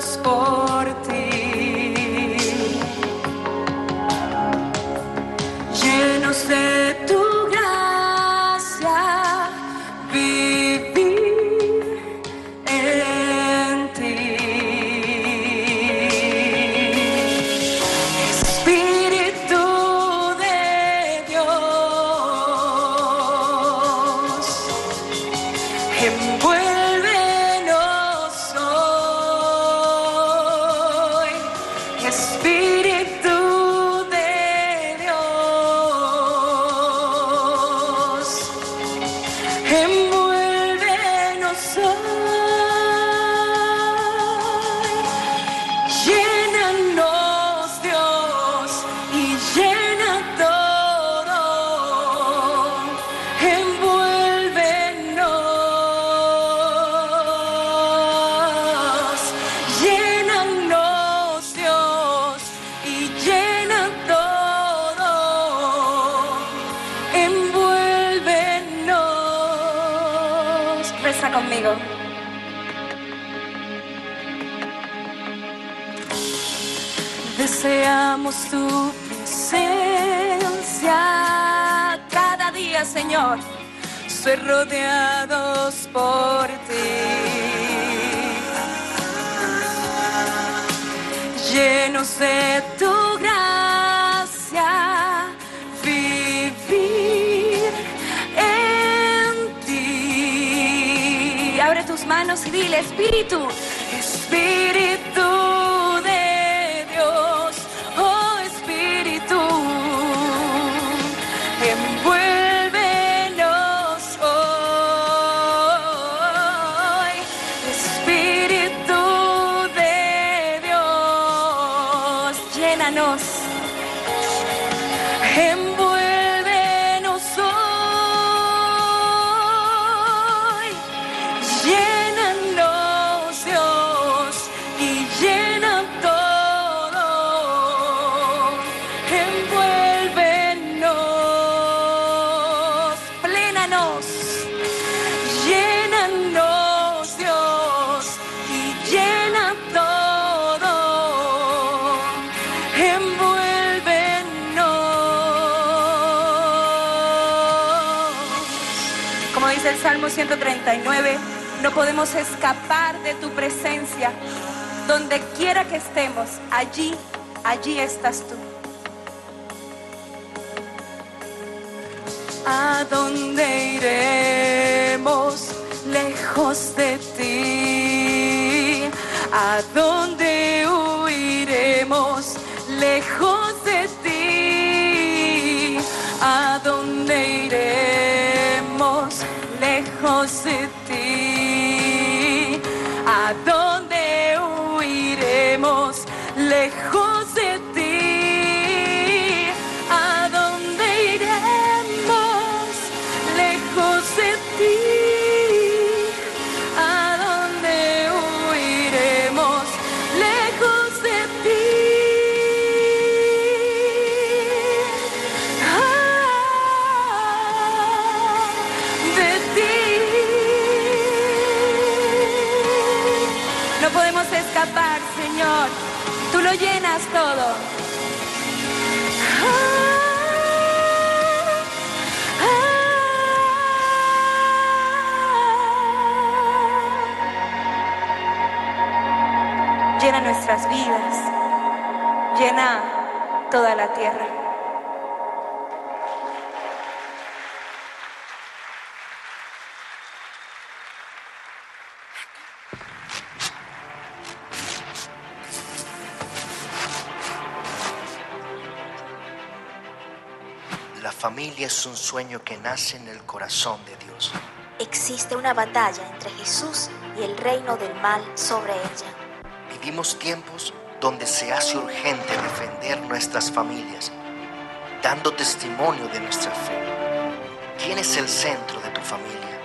rodeados por ti. Llenos de tu gracia, vivir en ti. Abre tus manos y dile, Espíritu, Espíritu podemos escapar de tu presencia. Donde quiera que estemos, allí, allí estás tú. ¿A dónde iremos lejos de ti? Toda la tierra. La familia es un sueño que nace en el corazón de Dios. Existe una batalla entre Jesús y el reino del mal sobre ella. Vivimos tiempos donde se hace urgente defender nuestras familias, dando testimonio de nuestra fe. ¿Quién es el centro de tu familia?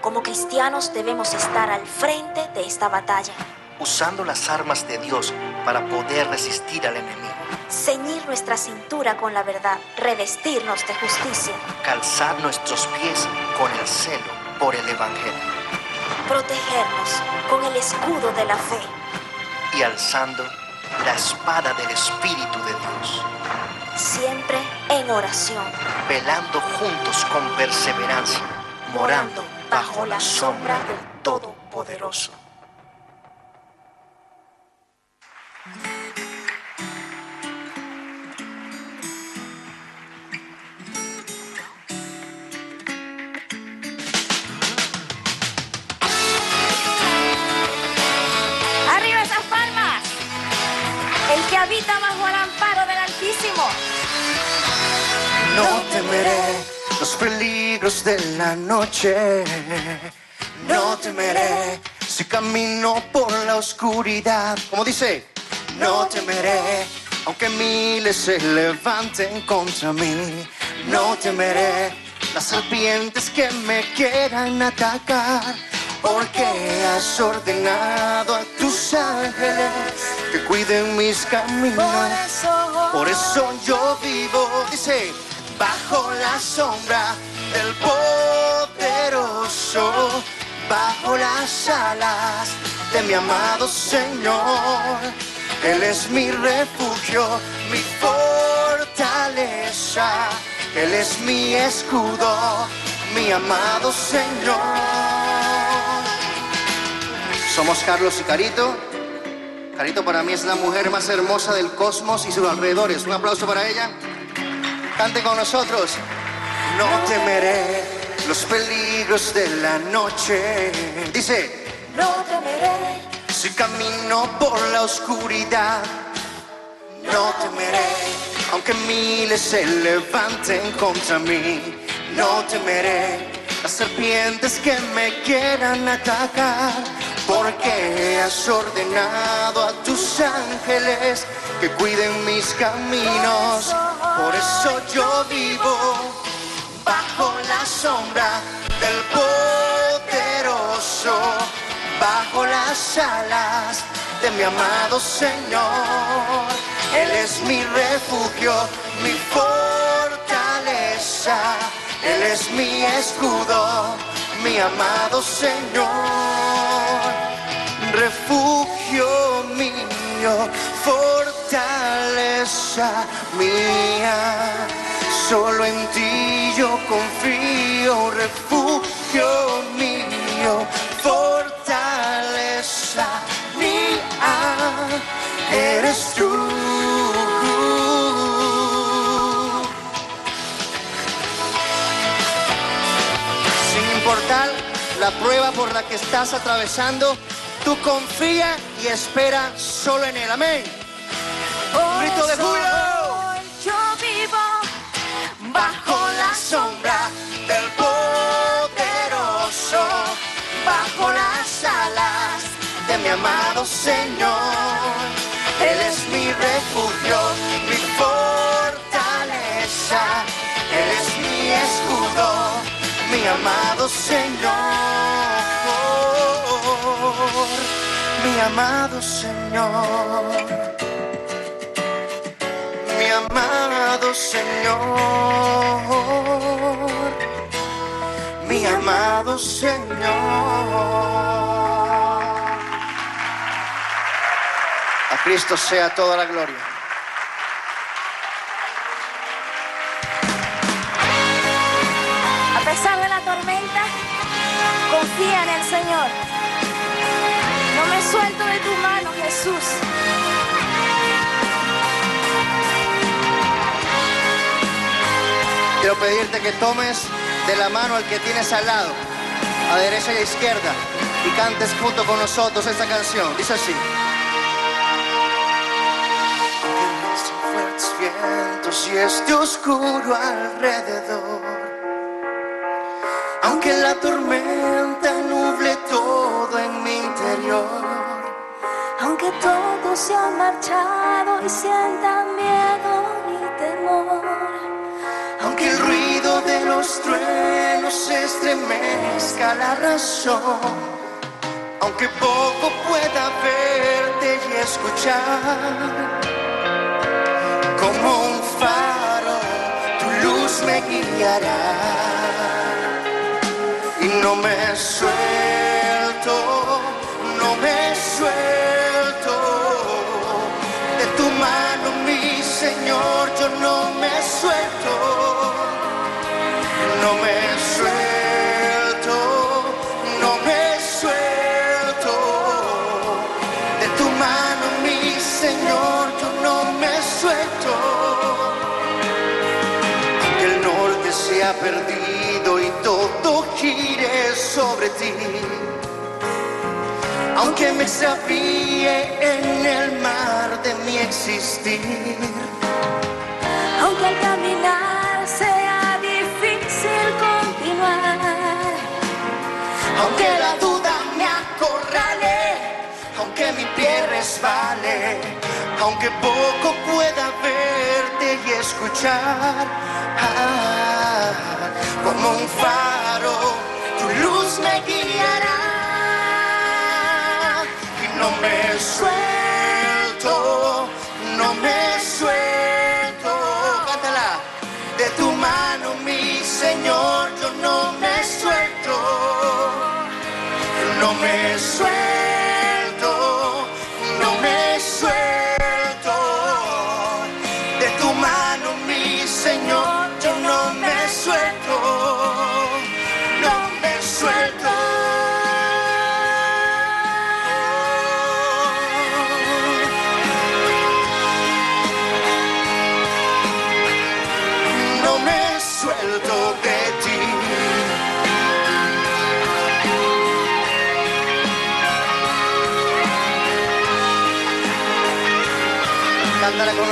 Como cristianos debemos estar al frente de esta batalla. Usando las armas de Dios para poder resistir al enemigo. Ceñir nuestra cintura con la verdad, revestirnos de justicia, Calzar nuestros pies con el celo por el Evangelio. protegernos con el escudo de la fe, Y alzando la espada del Espíritu de Dios. siempre en oración, velando juntos con perseverancia, morando bajo la sombra del Todopoderoso. Habita bajo el amparo del Altísimo. No temeré los peligros de la noche. No temeré si camino por la oscuridad. Como dice, no temeré aunque miles se levanten contra mí. No temeré las serpientes que me quieran atacar. Porque has ordenado a tus ángeles que cuiden mis caminos. Por eso yo vivo, dice, bajo la sombra del poderoso, bajo las alas de mi amado Señor. Él es mi refugio, mi fortaleza. Él es mi escudo, mi amado Señor. Somos Carlos y Carito. Carito para mí es la mujer más hermosa del cosmos y sus alrededores. Un aplauso para ella. Cante con nosotros. No temeré los peligros de la noche. Dice, No temeré. si camino por la oscuridad, no temeré, aunque miles se levanten contra mí, no temeré las serpientes que me quieran atacar, porque has ordenado a tus ángeles que cuiden mis caminos, por eso yo vivo bajo la sombra del poderoso, bajo las alas de mi amado Señor. Él es mi refugio, mi fortaleza, Él es mi escudo, mi amado Señor. Refugio mío, fortaleza mía. Solo en ti yo confío, refugio mío, fortaleza mía, eres tú. Sin importar la prueba por la que estás atravesando, tú confía y espera solo en Él. Amén. Un grito de júbilo. Yo vivo bajo la sombra del poderoso, bajo las alas de mi amado Señor. Amado Señor, mi amado Señor mi amado Señor, mi amado Señor. A Cristo sea toda la gloria. Confía en el Señor. No me suelto de tu mano, Jesús. Quiero pedirte que tomes de la mano al que tienes al lado, a derecha y a izquierda, y cantes junto con nosotros esta canción. Dice así. Fuertes vientos y esté oscuro alrededor, aunque la tormenta nuble todo en mi interior. Aunque todos se han marchado y sientan miedo y temor. Aunque el ruido de los truenos estremezca la razón, aunque poco pueda verte y escuchar, como un faro tu luz me guiará y no me suelto, no me suelto. De tu mano, mi Señor, yo no me suelto, no me sobre ti aunque me extravíe en el mar de mi existir. Aunque al caminar sea difícil continuar. Aunque la duda me acorrale, aunque mi pie resbale, aunque poco pueda verte y escuchar, ah, como un faro, me guiará y no me suelto,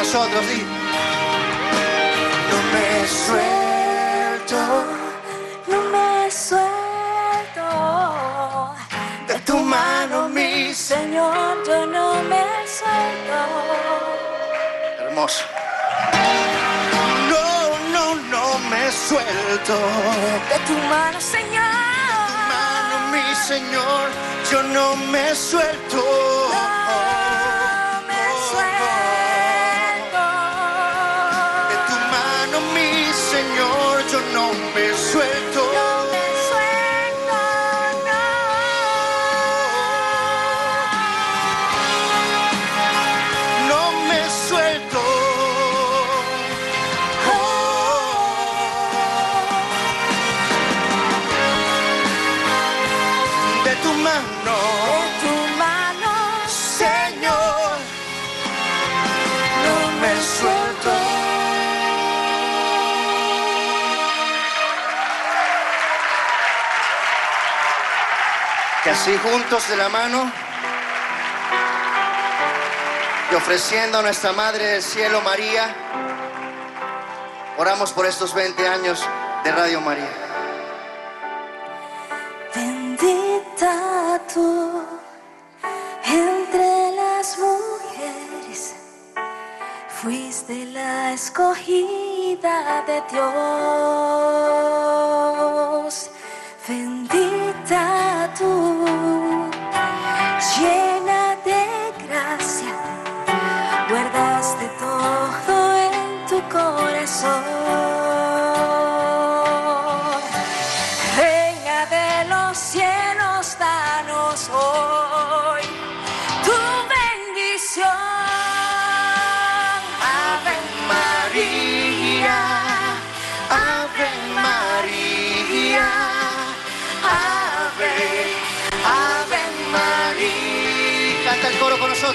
nosotros. No me suelto No me suelto de tu mano, mi Señor, yo no me suelto. Hermoso. No, no, no me suelto. De tu mano, Señor. Mano, mi Señor, yo no me suelto. Así juntos de la mano y ofreciendo a nuestra Madre del Cielo María, oramos por estos 20 años de Radio María. Bendita tú entre las mujeres, fuiste la escogida de Dios.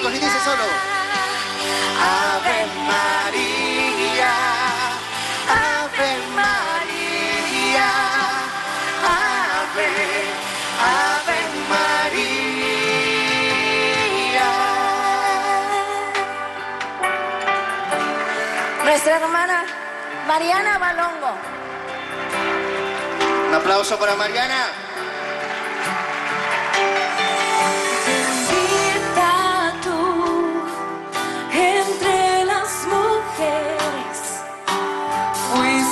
Dice solo. Ave María, Ave María, Ave, Ave María. Nuestra hermana Mariana Balongo. Un aplauso para Mariana.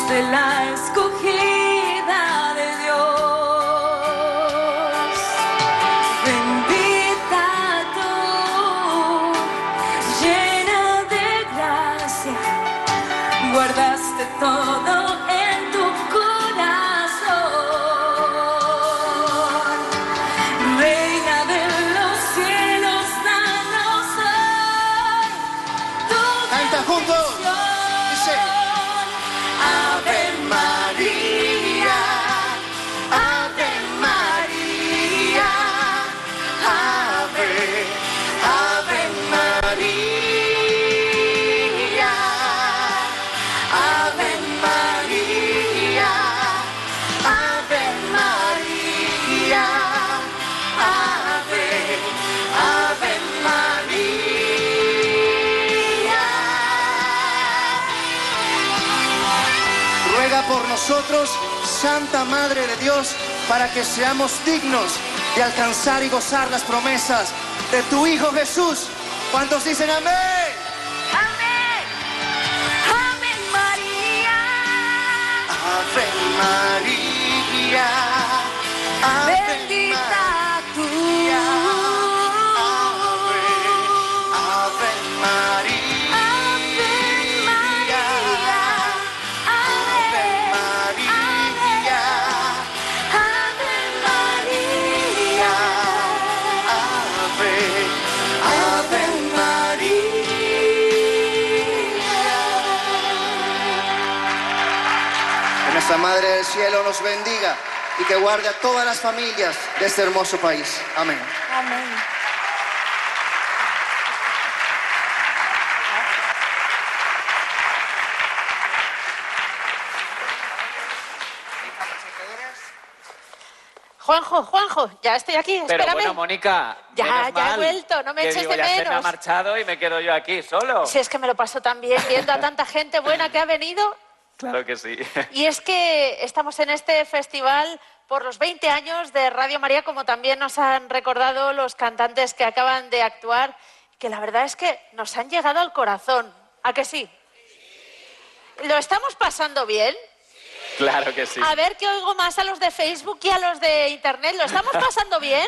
Fuiste la escogida nosotros, Santa Madre de Dios, para que seamos dignos de alcanzar y gozar las promesas de tu Hijo Jesús. ¿Cuántos dicen amén? Nuestra Madre del Cielo nos bendiga y que guarde a todas las familias de este hermoso país. Amén. Amén. Juanjo, Juanjo, ya estoy aquí, Pero espérame. bueno, Mónica, Ya, menos ya he vuelto, no me eches digo, de ya se me ha menos. marchado y me quedo yo aquí solo. Si es que me lo paso tan bien viendo a tanta gente buena que ha venido. Claro que sí. Y es que estamos en este festival por los 20 años de Radio María, como también nos han recordado los cantantes que acaban de actuar, que la verdad es que nos han llegado al corazón. ¿A que sí? ¿Lo estamos pasando bien? Claro que sí. A ver que oigo más a los de Facebook y a los de Internet. ¿Lo estamos pasando bien?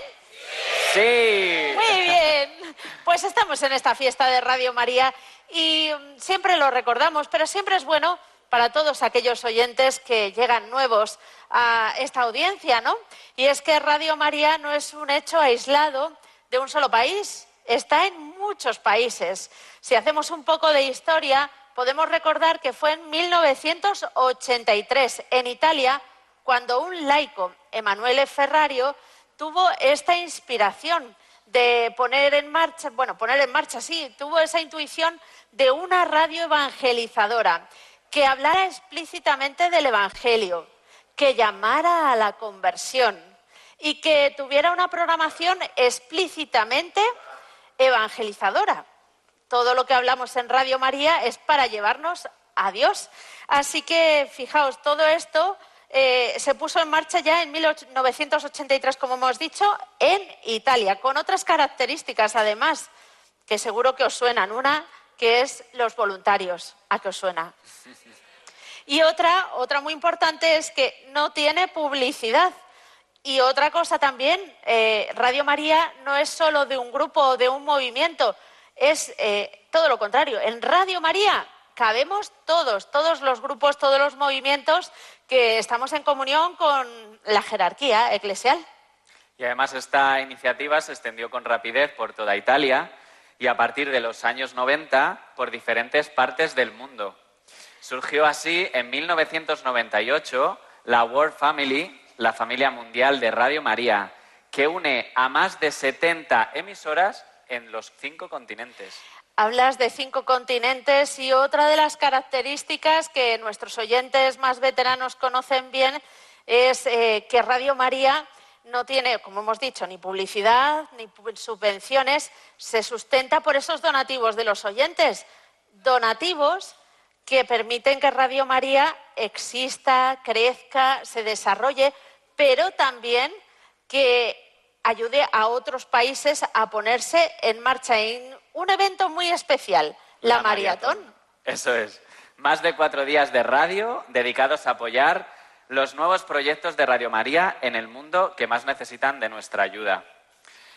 Sí. Muy bien. Pues estamos en esta fiesta de Radio María y mm, siempre lo recordamos, pero siempre es bueno para todos aquellos oyentes que llegan nuevos a esta audiencia, ¿no? Y es que Radio María no es un hecho aislado de un solo país, está en muchos países. Si hacemos un poco de historia, podemos recordar que fue en 1983, en Italia, cuando un laico, Emanuele Ferrario, tuvo esta inspiración de poner en marcha, bueno, poner en marcha, sí, tuvo esa intuición de una radio evangelizadora que hablara explícitamente del Evangelio, que llamara a la conversión y que tuviera una programación explícitamente evangelizadora. Todo lo que hablamos en Radio María es para llevarnos a Dios. Así que, fijaos, todo esto eh, se puso en marcha ya en 1983, como hemos dicho, en Italia, con otras características además, que seguro que os suenan. Una, que es los voluntarios. ¿A qué os suena? Y otra, otra muy importante es que no tiene publicidad. Y otra cosa también, eh, Radio María no es solo de un grupo o de un movimiento, es eh, todo lo contrario. En Radio María cabemos todos, todos los grupos, todos los movimientos que estamos en comunión con la jerarquía eclesial. Y además esta iniciativa se extendió con rapidez por toda Italia y a partir de los años 90 por diferentes partes del mundo. Surgió así en 1998 la World Family, la familia mundial de Radio María, que une a más de 70 emisoras en los cinco continentes. Hablas de cinco continentes y otra de las características que nuestros oyentes más veteranos conocen bien es eh, que Radio María no tiene, como hemos dicho, ni publicidad ni subvenciones, se sustenta por esos donativos de los oyentes. Donativos que permiten que Radio María exista, crezca, se desarrolle, pero también que ayude a otros países a ponerse en marcha en un evento muy especial, la, maratón. Eso es. Más de cuatro días de radio dedicados a apoyar los nuevos proyectos de Radio María en el mundo que más necesitan de nuestra ayuda.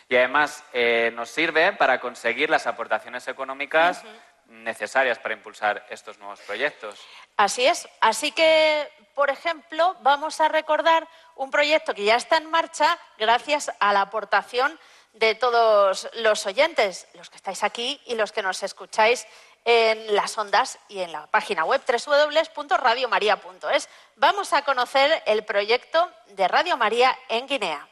Y además eh, nos sirve para conseguir las aportaciones económicas necesarias para impulsar estos nuevos proyectos. Así es. Así que, por ejemplo, vamos a recordar un proyecto que ya está en marcha gracias a la aportación de todos los oyentes, los que estáis aquí y los que nos escucháis en las ondas y en la página web www.radiomaria.es. Vamos a conocer el proyecto de Radio María en Guinea.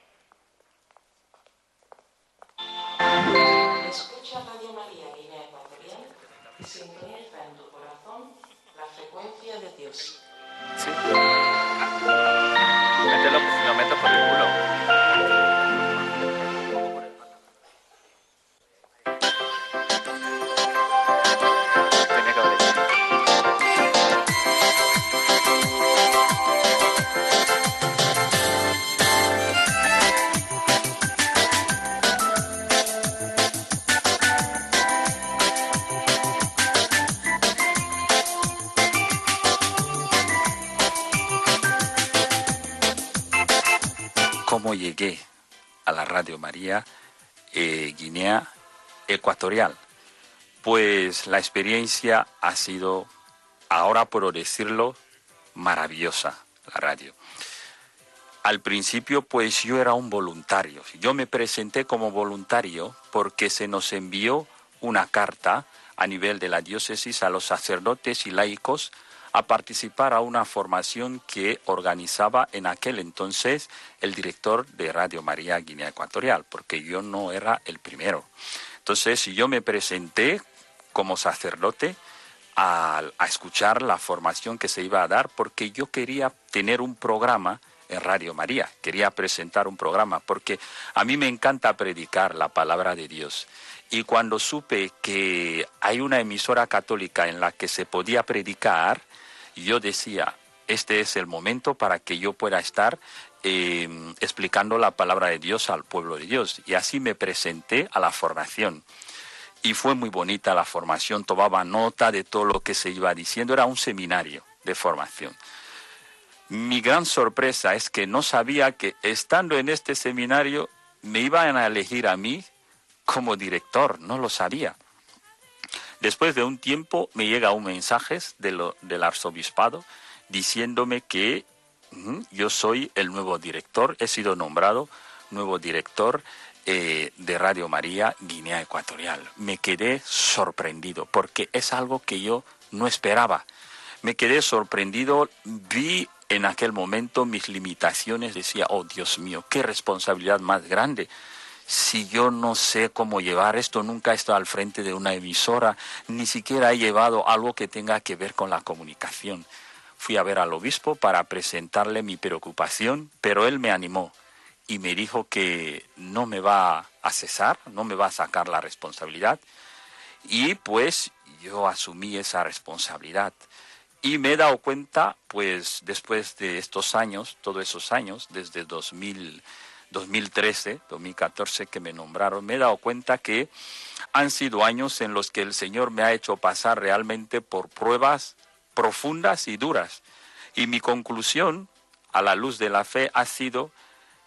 Escucha Radio María Guinea Ecuatorial y sintoniza en tu corazón la frecuencia de Dios. Sí. Mételo, lo meto por el culo. Llegué a la Radio María eh, Guinea Ecuatorial. Pues la experiencia ha sido, ahora puedo decirlo, maravillosa, la radio. Al principio, pues yo era un voluntario. Yo me presenté como voluntario porque se nos envió una carta a nivel de la diócesis a los sacerdotes y laicos a participar a una formación que organizaba en aquel entonces el director de Radio María Guinea Ecuatorial, porque yo no era el primero. Entonces yo me presenté como sacerdote a, a escuchar la formación que se iba a dar, porque yo quería tener un programa en Radio María, quería presentar un programa, porque a mí me encanta predicar la palabra de Dios. Y cuando supe que hay una emisora católica en la que se podía predicar, yo decía, este es el momento para que yo pueda estar eh, explicando la palabra de Dios al pueblo de Dios. Y así me presenté a la formación. Y fue muy bonita la formación, tomaba nota de todo lo que se iba diciendo, era un seminario de formación. Mi gran sorpresa es que no sabía que estando en este seminario me iban a elegir a mí como director, no lo sabía. Después de un tiempo me llega un mensaje de lo- del arzobispado diciéndome que yo soy el nuevo director, he sido nombrado nuevo director eh, de Radio María Guinea Ecuatorial. Me quedé sorprendido porque es algo que yo no esperaba. Me quedé sorprendido, vi en aquel momento mis limitaciones, decía, oh Dios mío, qué responsabilidad más grande si yo no sé cómo llevar esto, nunca he estado al frente de una emisora, ni siquiera he llevado algo que tenga que ver con la comunicación. Fui a ver al obispo para presentarle mi preocupación, pero él me animó y me dijo que no me va a cesar, no me va a sacar la responsabilidad. Y pues yo asumí esa responsabilidad. Y me he dado cuenta, pues después de estos años, todos esos años, desde 2000, 2013, 2014 que me nombraron, me he dado cuenta que han sido años en los que el Señor me ha hecho pasar realmente por pruebas profundas y duras. Y mi conclusión, a la luz de la fe, ha sido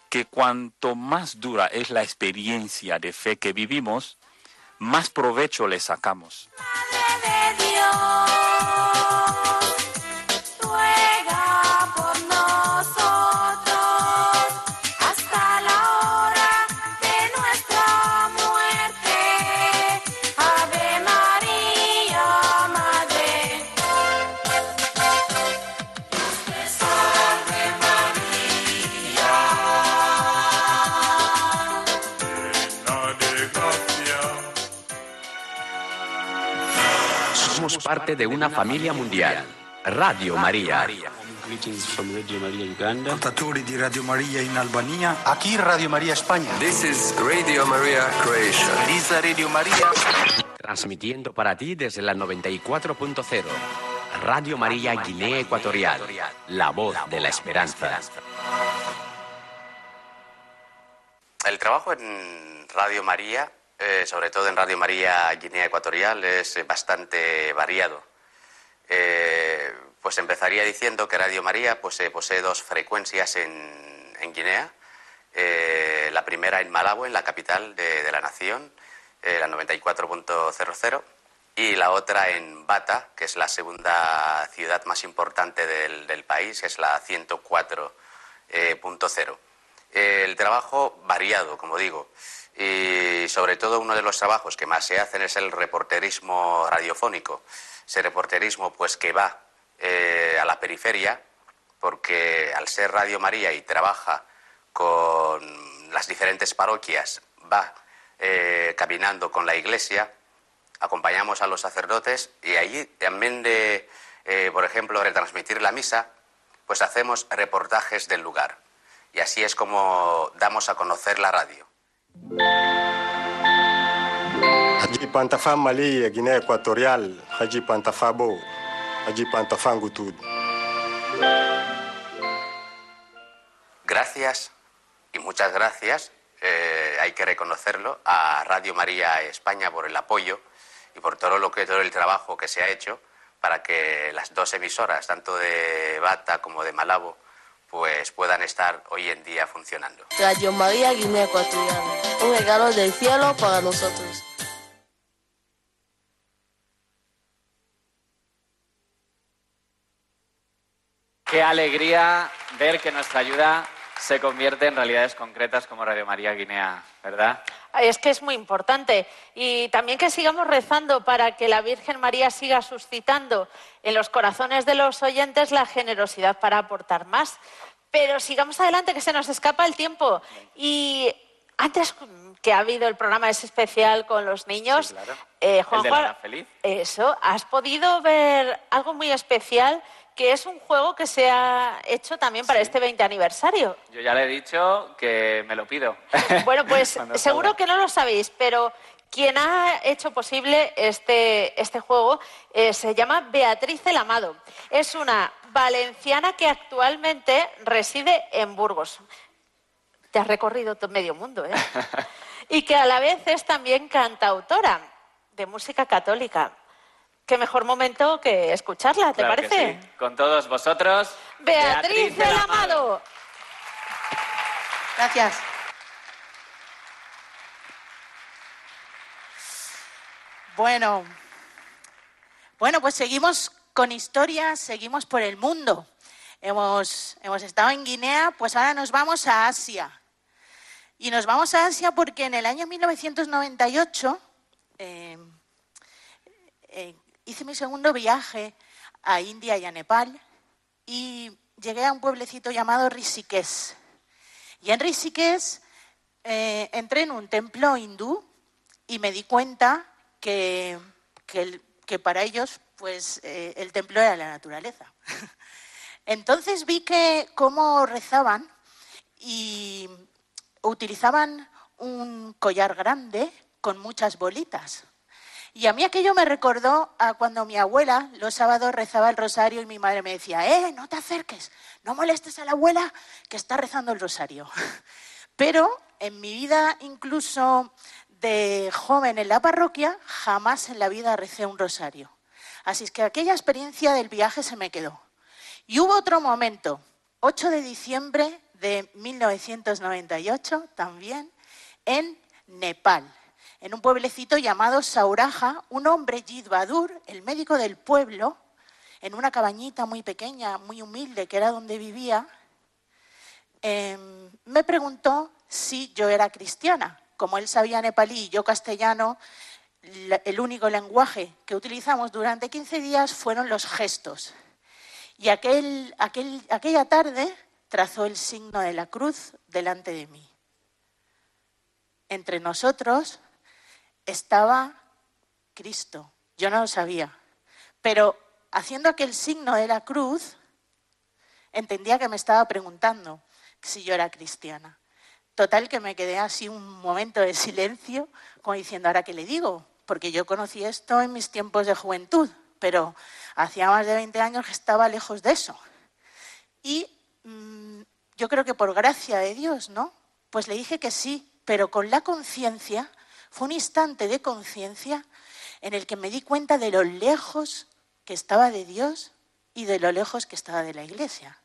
que cuanto más dura es la experiencia de fe que vivimos, más provecho le sacamos. ruega parte de una familia mundial. Radio María. Ascoltatori di Radio Maria in Albania. Aquí Radio María España. This is Radio Maria Croatia. Lisa Radio María. Transmitiendo para ti desde la 94.0. Radio María Guinea Ecuatorial. La voz de la esperanza. El trabajo en Radio María, eh, sobre todo en Radio María Guinea Ecuatorial, es bastante variado. Eh, pues empezaría diciendo que Radio María pues, eh, posee dos frecuencias en, Guinea. La primera en Malabo, en la capital de, la nación, la 94.00, y la otra en Bata, que es la segunda ciudad más importante del, del país, que es la 104.0. El trabajo variado, como digo, y sobre todo uno de los trabajos que más se hacen es el reporterismo radiofónico. Ese reporterismo pues que va eh, a la periferia, porque al ser Radio María y trabaja con las diferentes parroquias, va eh, caminando con la iglesia, acompañamos a los sacerdotes y allí, también de, eh, por ejemplo, retransmitir la misa, pues hacemos reportajes del lugar. Y así es como damos a conocer la radio. Haji Pantafan Mali, Guinea Haji Pantafabo, Haji Pantafan Gutud. Gracias y muchas gracias, eh, hay que reconocerlo, a Radio María España por el apoyo y por todo lo que todo el trabajo que se ha hecho para que las dos emisoras, tanto de Bata como de Malabo, pues puedan estar hoy en día funcionando. Radio María Guinea Ecuatorial, un regalo del cielo para nosotros. Qué alegría ver que nuestra ayuda se convierte en realidades concretas como Radio María Guinea, ¿verdad? Es que es muy importante. Y también que sigamos rezando para que la Virgen María siga suscitando en los corazones de los oyentes la generosidad para aportar más. Pero sigamos adelante, que se nos escapa el tiempo. Y antes que ha habido el programa ese especial con los niños, Claro. eh, El de la Juanjo, Ana Feliz. eso, ¿has podido ver algo muy especial que es un juego que se ha hecho también para este 20 aniversario? Yo ya le he dicho que me lo pido. Bueno, pues seguro salga. que no lo sabéis, pero quien ha hecho posible este, este juego eh, se llama Beatriz El Amado. Es una valenciana que actualmente reside en Burgos. Te has recorrido todo medio mundo, ¿eh? Y que a la vez es también cantautora de música católica. Qué mejor momento que escucharla, ¿te Claro que parece? sí. Con todos vosotros, Beatriz, El Amado. Gracias. Bueno, bueno, pues seguimos con historias, seguimos por el mundo. Hemos, hemos estado en Guinea, pues ahora nos vamos a Asia. Y nos vamos a Asia porque en el año 1998 eh, eh, hice mi segundo viaje a India y a Nepal y llegué a un pueblecito llamado Rishikesh. Y en Rishikesh eh, entré en un templo hindú y me di cuenta que, que para ellos pues, eh, el templo era la naturaleza. Entonces vi que cómo rezaban y utilizaban un collar grande con muchas bolitas. Y a mí aquello me recordó a cuando mi abuela los sábados rezaba el rosario y mi madre me decía, eh, no te acerques, no molestes a la abuela que está rezando el rosario. Pero en mi vida, incluso de joven en la parroquia, jamás en la vida recé un rosario. Así es que aquella experiencia del viaje se me quedó. Y hubo otro momento, 8 de diciembre de 1998, también, en Nepal, en un pueblecito llamado Sauraja, un hombre, Yid Badur, el médico del pueblo, en una cabañita muy pequeña, muy humilde, que era donde vivía, em, me preguntó si yo era cristiana. Como él sabía nepalí y yo castellano, la- el único lenguaje que utilizamos durante 15 días fueron los gestos. Y aquel, aquel- aquella tarde trazó el signo de la cruz delante de mí. Entre nosotros estaba Cristo. Yo no lo sabía. Pero haciendo aquel signo de la cruz, entendía que me estaba preguntando si yo era cristiana. Total que me quedé así un momento de silencio, como diciendo, ¿ahora qué le digo? Porque yo conocí esto en mis tiempos de juventud, pero hacía más de 20 años que estaba lejos de eso. Y mm, yo creo que por gracia de Dios, ¿no? Pues le dije que sí, pero con la conciencia, fue un instante de conciencia en el que me di cuenta de lo lejos que estaba de Dios y de lo lejos que estaba de la iglesia.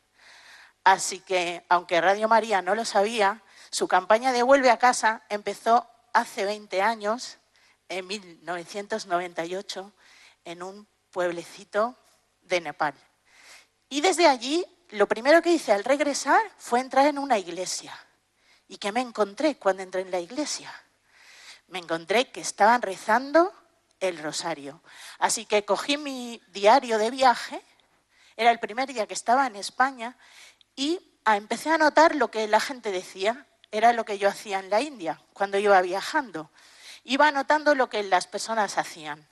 Así que, aunque Radio María no lo sabía, su campaña de Vuelve a casa empezó hace 20 años, en 1998, en un pueblecito de Nepal. Y desde allí, lo primero que hice al regresar fue entrar en una iglesia. ¿Y qué me encontré cuando entré en la iglesia? Me encontré que estaban rezando el rosario. Así que cogí mi diario de viaje, era el primer día que estaba en España, y empecé a notar lo que la gente decía. Era lo que yo hacía en la India cuando iba viajando. Iba notando lo que las personas hacían.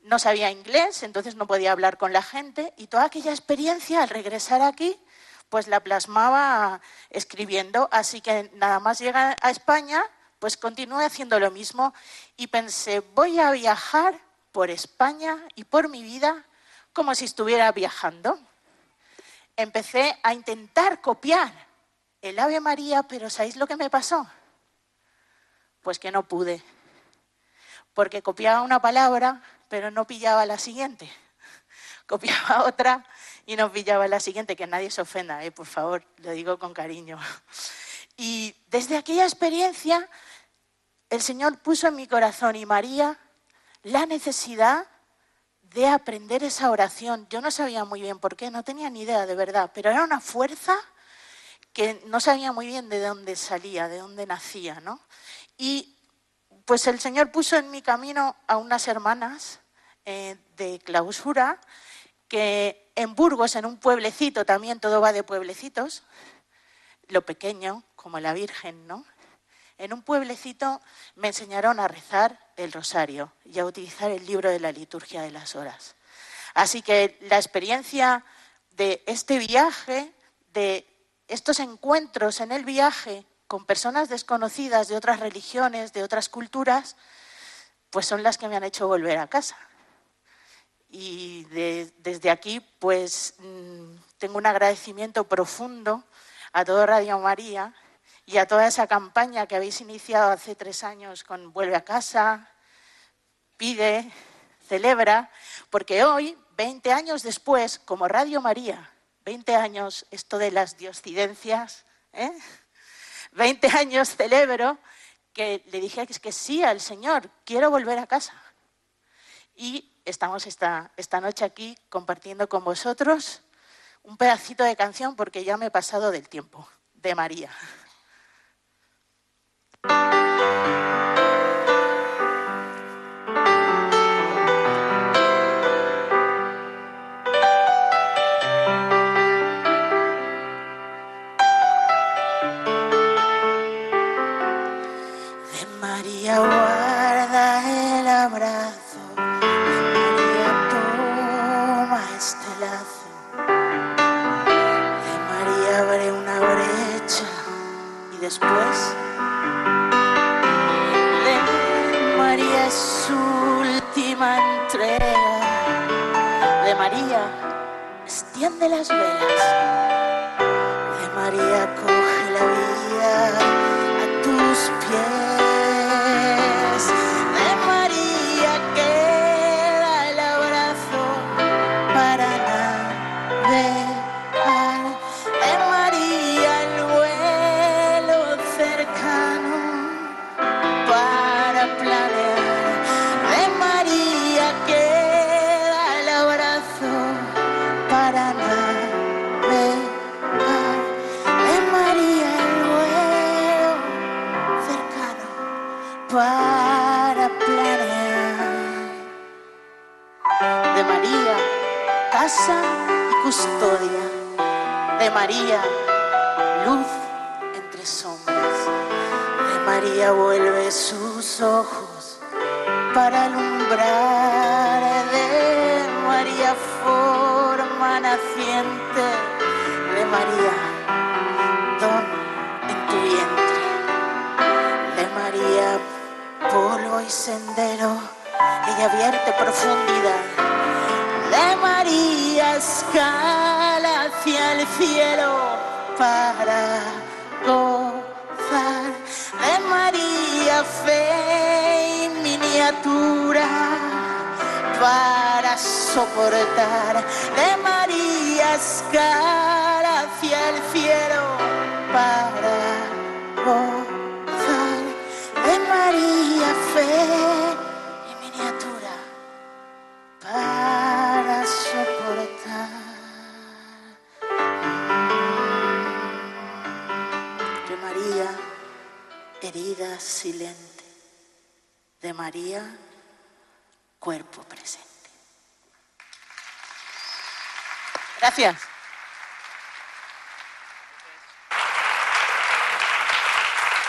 No sabía inglés, entonces no podía hablar con la gente y toda aquella experiencia al regresar aquí, pues la plasmaba escribiendo. Así que nada más llegar a España, pues continué haciendo lo mismo y pensé, voy a viajar por España y por mi vida como si estuviera viajando. Empecé a intentar copiar el Ave María, pero ¿sabéis lo que me pasó? Pues que no pude. Porque copiaba una palabra, pero no pillaba la siguiente. Copiaba otra y no pillaba la siguiente. Que nadie se ofenda, eh, por favor, lo digo con cariño. Y desde aquella experiencia, el Señor puso en mi corazón y María la necesidad de aprender esa oración. Yo no sabía muy bien por qué, no tenía ni idea de verdad, pero era una fuerza que no sabía muy bien de dónde salía, de dónde nacía, ¿no? Y pues el Señor puso en mi camino a unas hermanas eh, de clausura que en Burgos, en un pueblecito, también todo va de pueblecitos, lo pequeño, como la Virgen, ¿no? En un pueblecito me enseñaron a rezar el rosario y a utilizar el libro de la liturgia de las horas. Así que la experiencia de este viaje, de estos encuentros en el viaje con personas desconocidas de otras religiones, de otras culturas, pues son las que me han hecho volver a casa. Y de- desde aquí, pues mm, tengo un agradecimiento profundo a todo Radio María y a toda esa campaña que habéis iniciado hace tres años con Vuelve a casa, pide, celebra, porque hoy, 20 años después, como Radio María, 20 años esto de las dioscidencias, ¿eh? 20 años celebro que le dije que, sí al Señor, quiero volver a casa. Y estamos esta, esta noche aquí compartiendo con vosotros un pedacito de canción porque ya me he pasado del tiempo, de María. Thank you. Extiende las velas. De María coge la vida a tus pies. María, luz entre sombras. De María vuelve sus ojos para alumbrar. De María forma naciente. De María, don en tu vientre. De María, polvo y sendero. Ella vierte profundidad. De María escala hacia el cielo para gozar. De María fe y miniatura para soportar. De María escala hacia el cielo para gozar. De María fe María, cuerpo presente. Gracias.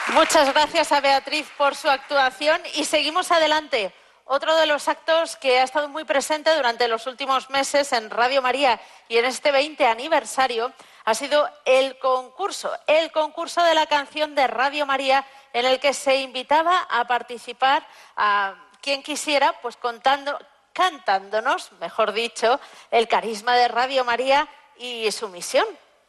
Muchas gracias a Beatriz por su actuación y seguimos adelante. Otro de los actos que ha estado muy presente durante los últimos meses en Radio María y en este 20 aniversario ha sido el concurso, el concurso de la canción de Radio María en el que se invitaba a participar a quien quisiera, pues contando, cantándonos, mejor dicho, el carisma de Radio María y su misión.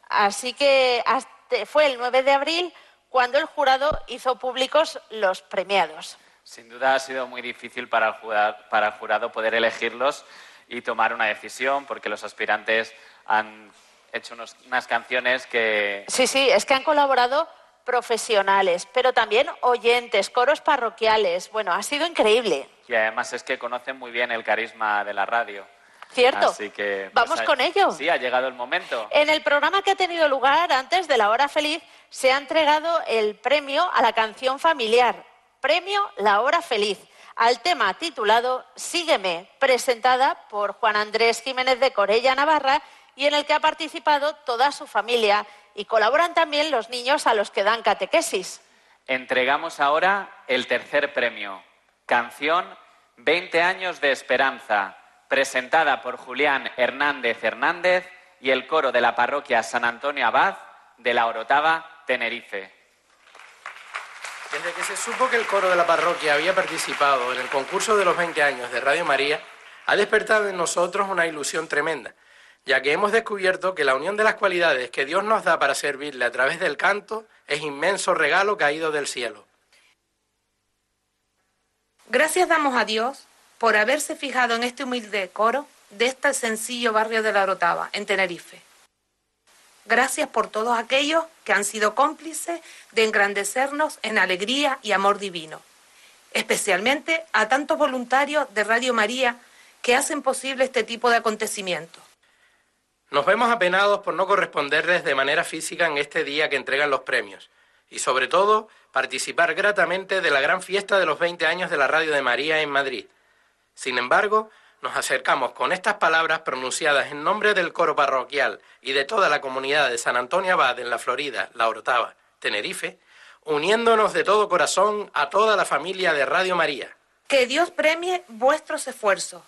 Así que hasta- fue el 9 de abril cuando el jurado hizo públicos los premiados. Sin duda ha sido muy difícil para el jurado, para el jurado poder elegirlos y tomar una decisión, porque los aspirantes han hecho unos- unas canciones que Sí, sí, es que han colaborado profesionales, pero también oyentes, coros parroquiales. Bueno, ha sido increíble. y además es que conocen muy bien el carisma de la radio. Cierto. Así que Vamos ha- con ello. Sí, ha llegado el momento. En el programa que ha tenido lugar antes de la hora feliz se ha entregado el premio a la canción familiar, premio La hora feliz, al tema titulado Sígueme, presentada por Juan Andrés Jiménez de Corella Navarra y en el que ha participado toda su familia y colaboran también los niños a los que dan catequesis. Entregamos ahora el tercer premio, canción 20 años de esperanza, presentada por Julián Hernández Hernández y el coro de la parroquia San Antonio Abad de la Orotava, Tenerife. Desde que se supo que el coro de la parroquia había participado en el concurso de los 20 años de Radio María, ha despertado en nosotros una ilusión tremenda, ya que hemos descubierto que la unión de las cualidades que Dios nos da para servirle a través del canto es inmenso regalo caído del cielo. Gracias damos a Dios por haberse fijado en este humilde coro de este sencillo barrio de la Orotava, en Tenerife. Gracias por todos aquellos que han sido cómplices de engrandecernos en alegría y amor divino. Especialmente a tantos voluntarios de Radio María que hacen posible este tipo de acontecimientos. Nos vemos apenados por no corresponderles de manera física en este día que entregan los premios y sobre todo participar gratamente de la gran fiesta de los 20 años de la Radio de María en Madrid. Sin embargo, nos acercamos con estas palabras pronunciadas en nombre del coro parroquial y de toda la comunidad de San Antonio Abad en la Florida, La Orotava, Tenerife, uniéndonos de todo corazón a toda la familia de Radio María. Que Dios premie vuestros esfuerzos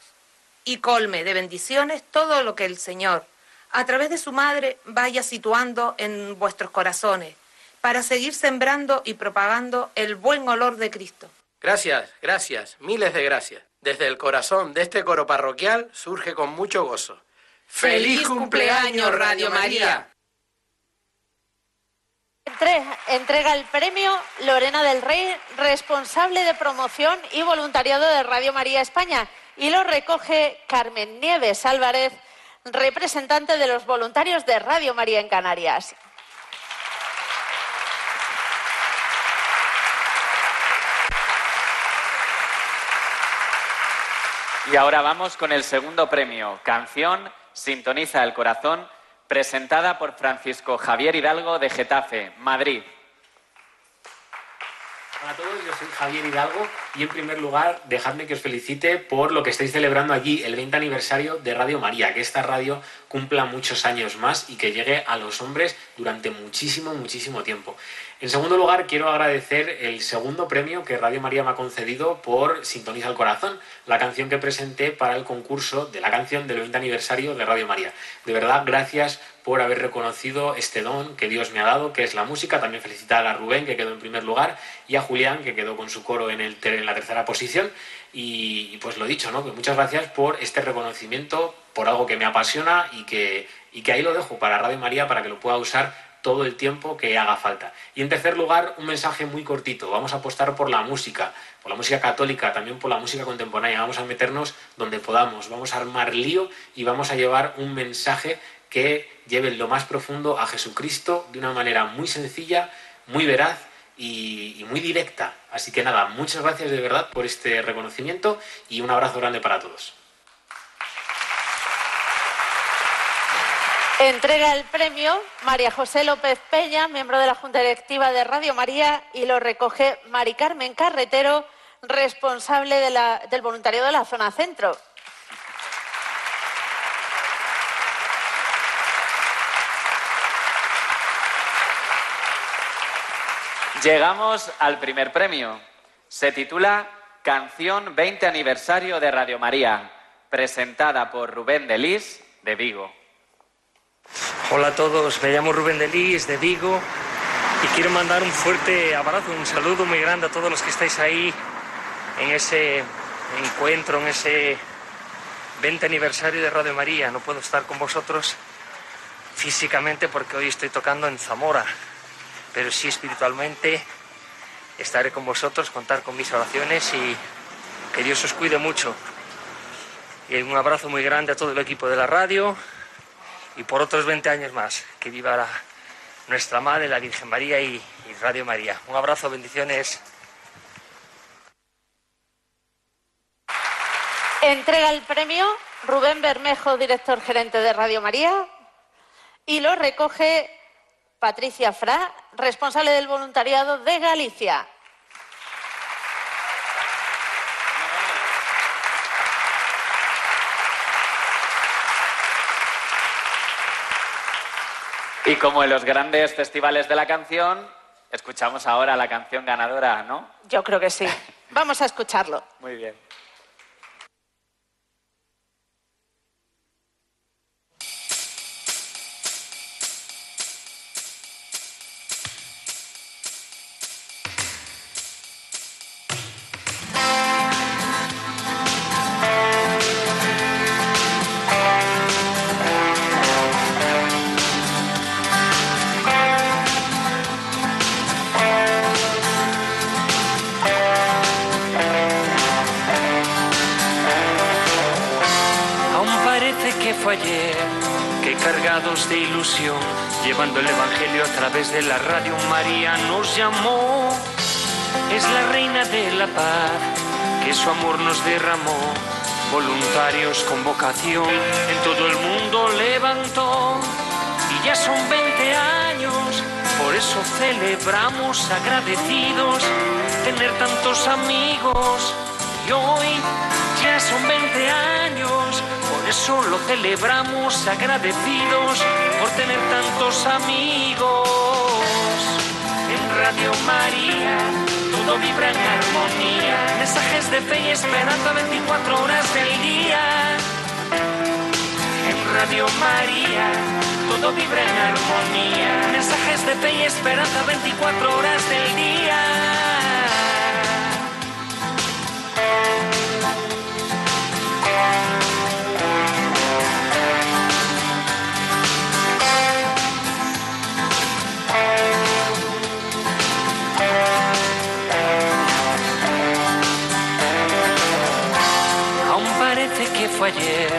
y colme de bendiciones todo lo que el Señor, a través de su Madre, vaya situando en vuestros corazones, para seguir sembrando y propagando el buen olor de Cristo. Gracias, gracias, miles de gracias. desde el corazón de este coro parroquial surge con mucho gozo. ¡Feliz cumpleaños, Radio María! Entre- entrega el premio Lorena del Rey, responsable de promoción y voluntariado de Radio María España, y lo recoge Carmen Nieves Álvarez, representante de los voluntarios de Radio María en Canarias. Y ahora vamos con el segundo premio, canción Sintoniza el Corazón, presentada por Francisco Javier Hidalgo de Getafe, Madrid. Hola a todos, yo soy Javier Hidalgo y en primer lugar dejadme que os felicite por lo que estáis celebrando allí, el 20 aniversario de Radio María, que esta radio cumpla muchos años más y que llegue a los hombres durante muchísimo, muchísimo tiempo. En segundo lugar, quiero agradecer el segundo premio que Radio María me ha concedido por Sintoniza el Corazón, la canción que presenté para el concurso de la canción del 20 aniversario de Radio María. De verdad, gracias por haber reconocido este don que Dios me ha dado, que es la música. También felicitar a Rubén, que quedó en primer lugar, y a Julián, que quedó con su coro en, el en la tercera posición. Y, y pues lo dicho, ¿no? Muchas gracias por este reconocimiento, por algo que me apasiona y que, y que ahí lo dejo para Radio María para que lo pueda usar todo el tiempo que haga falta. Y en tercer lugar, un mensaje muy cortito. Vamos a apostar por la música, por la música católica, también por la música contemporánea. Vamos a meternos donde podamos, vamos a armar lío y vamos a llevar un mensaje que lleve en lo más profundo a Jesucristo de una manera muy sencilla, muy veraz y, muy directa. Así que nada, muchas gracias de verdad por este reconocimiento y un abrazo grande para todos. Entrega el premio María José López Peña, miembro de la Junta Directiva de Radio María, y lo recoge Mari Carmen Carretero, responsable del voluntariado de la zona centro. Llegamos al primer premio. Se titula Canción 20 aniversario de Radio María, presentada por Rubén Delis de Vigo. Hola a todos, me llamo Rubén Delis de Vigo y quiero mandar un fuerte abrazo, un saludo muy grande a todos los que estáis ahí en ese encuentro, en ese 20 aniversario de Radio María. No puedo estar con vosotros físicamente porque hoy estoy tocando en Zamora, pero sí espiritualmente estaré con vosotros, contar con mis oraciones y que Dios os cuide mucho. Y un abrazo muy grande a todo el equipo de la radio y por otros 20 años más. Que viva la- nuestra Madre, la Virgen María y, y Radio María. Un abrazo, bendiciones. Entrega el premio Rubén Bermejo, director gerente de Radio María, y lo recoge Patricia Fra, responsable del voluntariado de Galicia. Y como en los grandes festivales de la canción, escuchamos ahora la canción ganadora, ¿no? Yo creo que sí. Vamos a escucharlo. Muy bien. De ilusión, llevando el Evangelio a través de la radio María nos llamó. Es la reina de la paz, que su amor nos derramó. Voluntarios con vocación en todo el mundo levantó. Y ya son 20 años, por eso celebramos agradecidos tener tantos amigos. Y hoy ya son 20 años, eso lo celebramos agradecidos por tener tantos amigos. En Radio María todo vibra en armonía, mensajes de fe y esperanza 24 horas del día. En Radio María todo vibra en armonía, mensajes de fe y esperanza 24 horas del día. Ayer,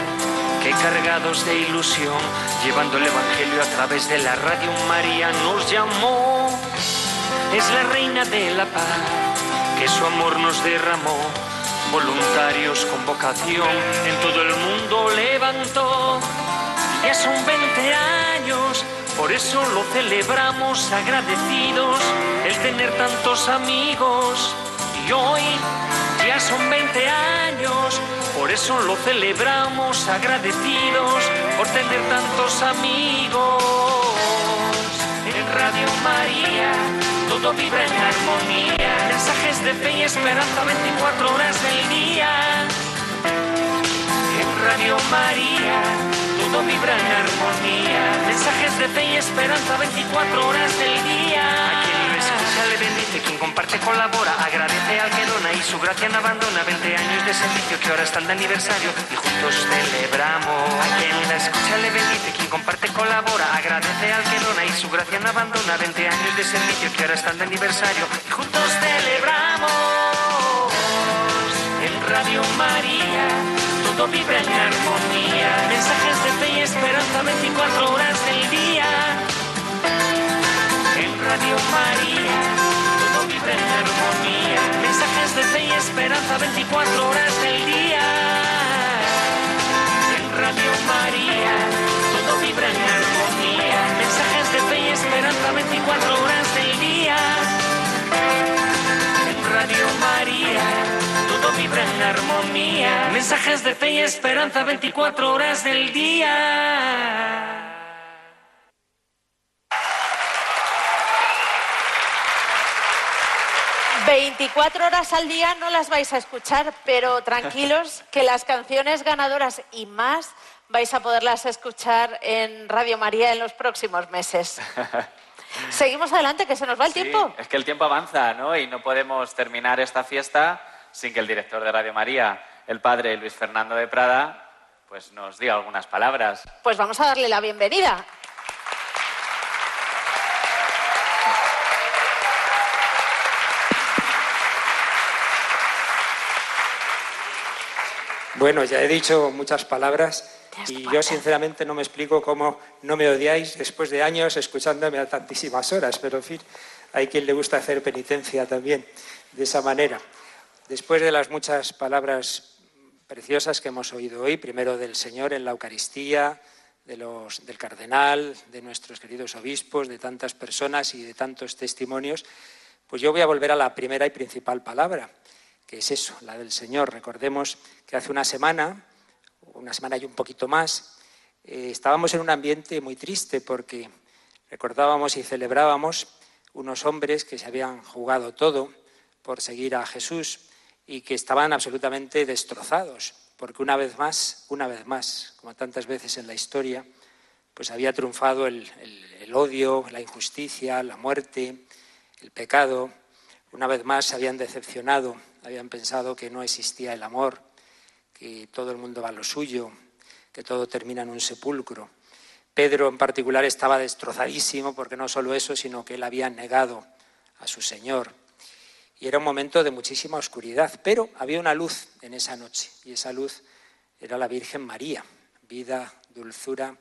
que cargados de ilusión, llevando el Evangelio a través de la radio María nos llamó. Es la reina de la paz, que su amor nos derramó. Voluntarios con vocación en todo el mundo levantó. Ya son 20 años, por eso lo celebramos agradecidos, el tener tantos amigos. Y hoy ya son 20 años, por eso lo celebramos agradecidos por tener tantos amigos. En Radio María todo vibra en armonía, mensajes de fe y esperanza 24 horas del día. En Radio María todo vibra en armonía, mensajes de fe y esperanza 24 horas del día. Le bendice, quien comparte colabora, agradece al que dona y su gracia no abandona 20 años de servicio que ahora están de aniversario y juntos celebramos. A quien la escucha le bendice, quien comparte colabora, agradece al que dona y su gracia no abandona 20 años de servicio que ahora están de aniversario y juntos celebramos. En Radio María todo vibra en armonía, mensajes de fe y esperanza 24 horas del día. Radio María todo vibra en armonía, mensajes de fe y esperanza 24 horas del día. En Radio María todo vibra en armonía, mensajes de fe y esperanza 24 horas del día. En Radio María todo vibra en armonía, mensajes de fe y esperanza 24 horas del día. 24 horas al día no las vais a escuchar, pero tranquilos que las canciones ganadoras y más vais a poderlas escuchar en Radio María en los próximos meses. Seguimos adelante, que se nos va el Sí, tiempo. es que el tiempo avanza, ¿no? Y no podemos terminar esta fiesta sin que el director de Radio María, el padre Luis Fernando de Prada, pues nos diga algunas palabras. Pues vamos a darle la bienvenida. Bueno, ya he dicho muchas palabras y yo sinceramente no me explico cómo no me odiáis después de años escuchándome a tantísimas horas, pero en fin, hay quien le gusta hacer penitencia también de esa manera. Después de las muchas palabras preciosas que hemos oído hoy, primero del Señor en la Eucaristía, de los, del cardenal, de nuestros queridos obispos, de tantas personas y de tantos testimonios, pues yo voy a volver a la primera y principal palabra, que es eso, la del Señor. Recordemos que hace una semana, una semana y un poquito más, eh, estábamos en un ambiente muy triste porque recordábamos y celebrábamos unos hombres que se habían jugado todo por seguir a Jesús y que estaban absolutamente destrozados, porque una vez más, una vez más, como tantas veces en la historia, pues había triunfado el, odio, la injusticia, la muerte, el pecado. Una vez más se habían decepcionado, habían pensado que no existía el amor, que todo el mundo va a lo suyo, que todo termina en un sepulcro. Pedro en particular estaba destrozadísimo porque no solo eso, sino que él había negado a su Señor. Y era un momento de muchísima oscuridad, pero había una luz en esa noche y esa luz era la Virgen María, vida, dulzura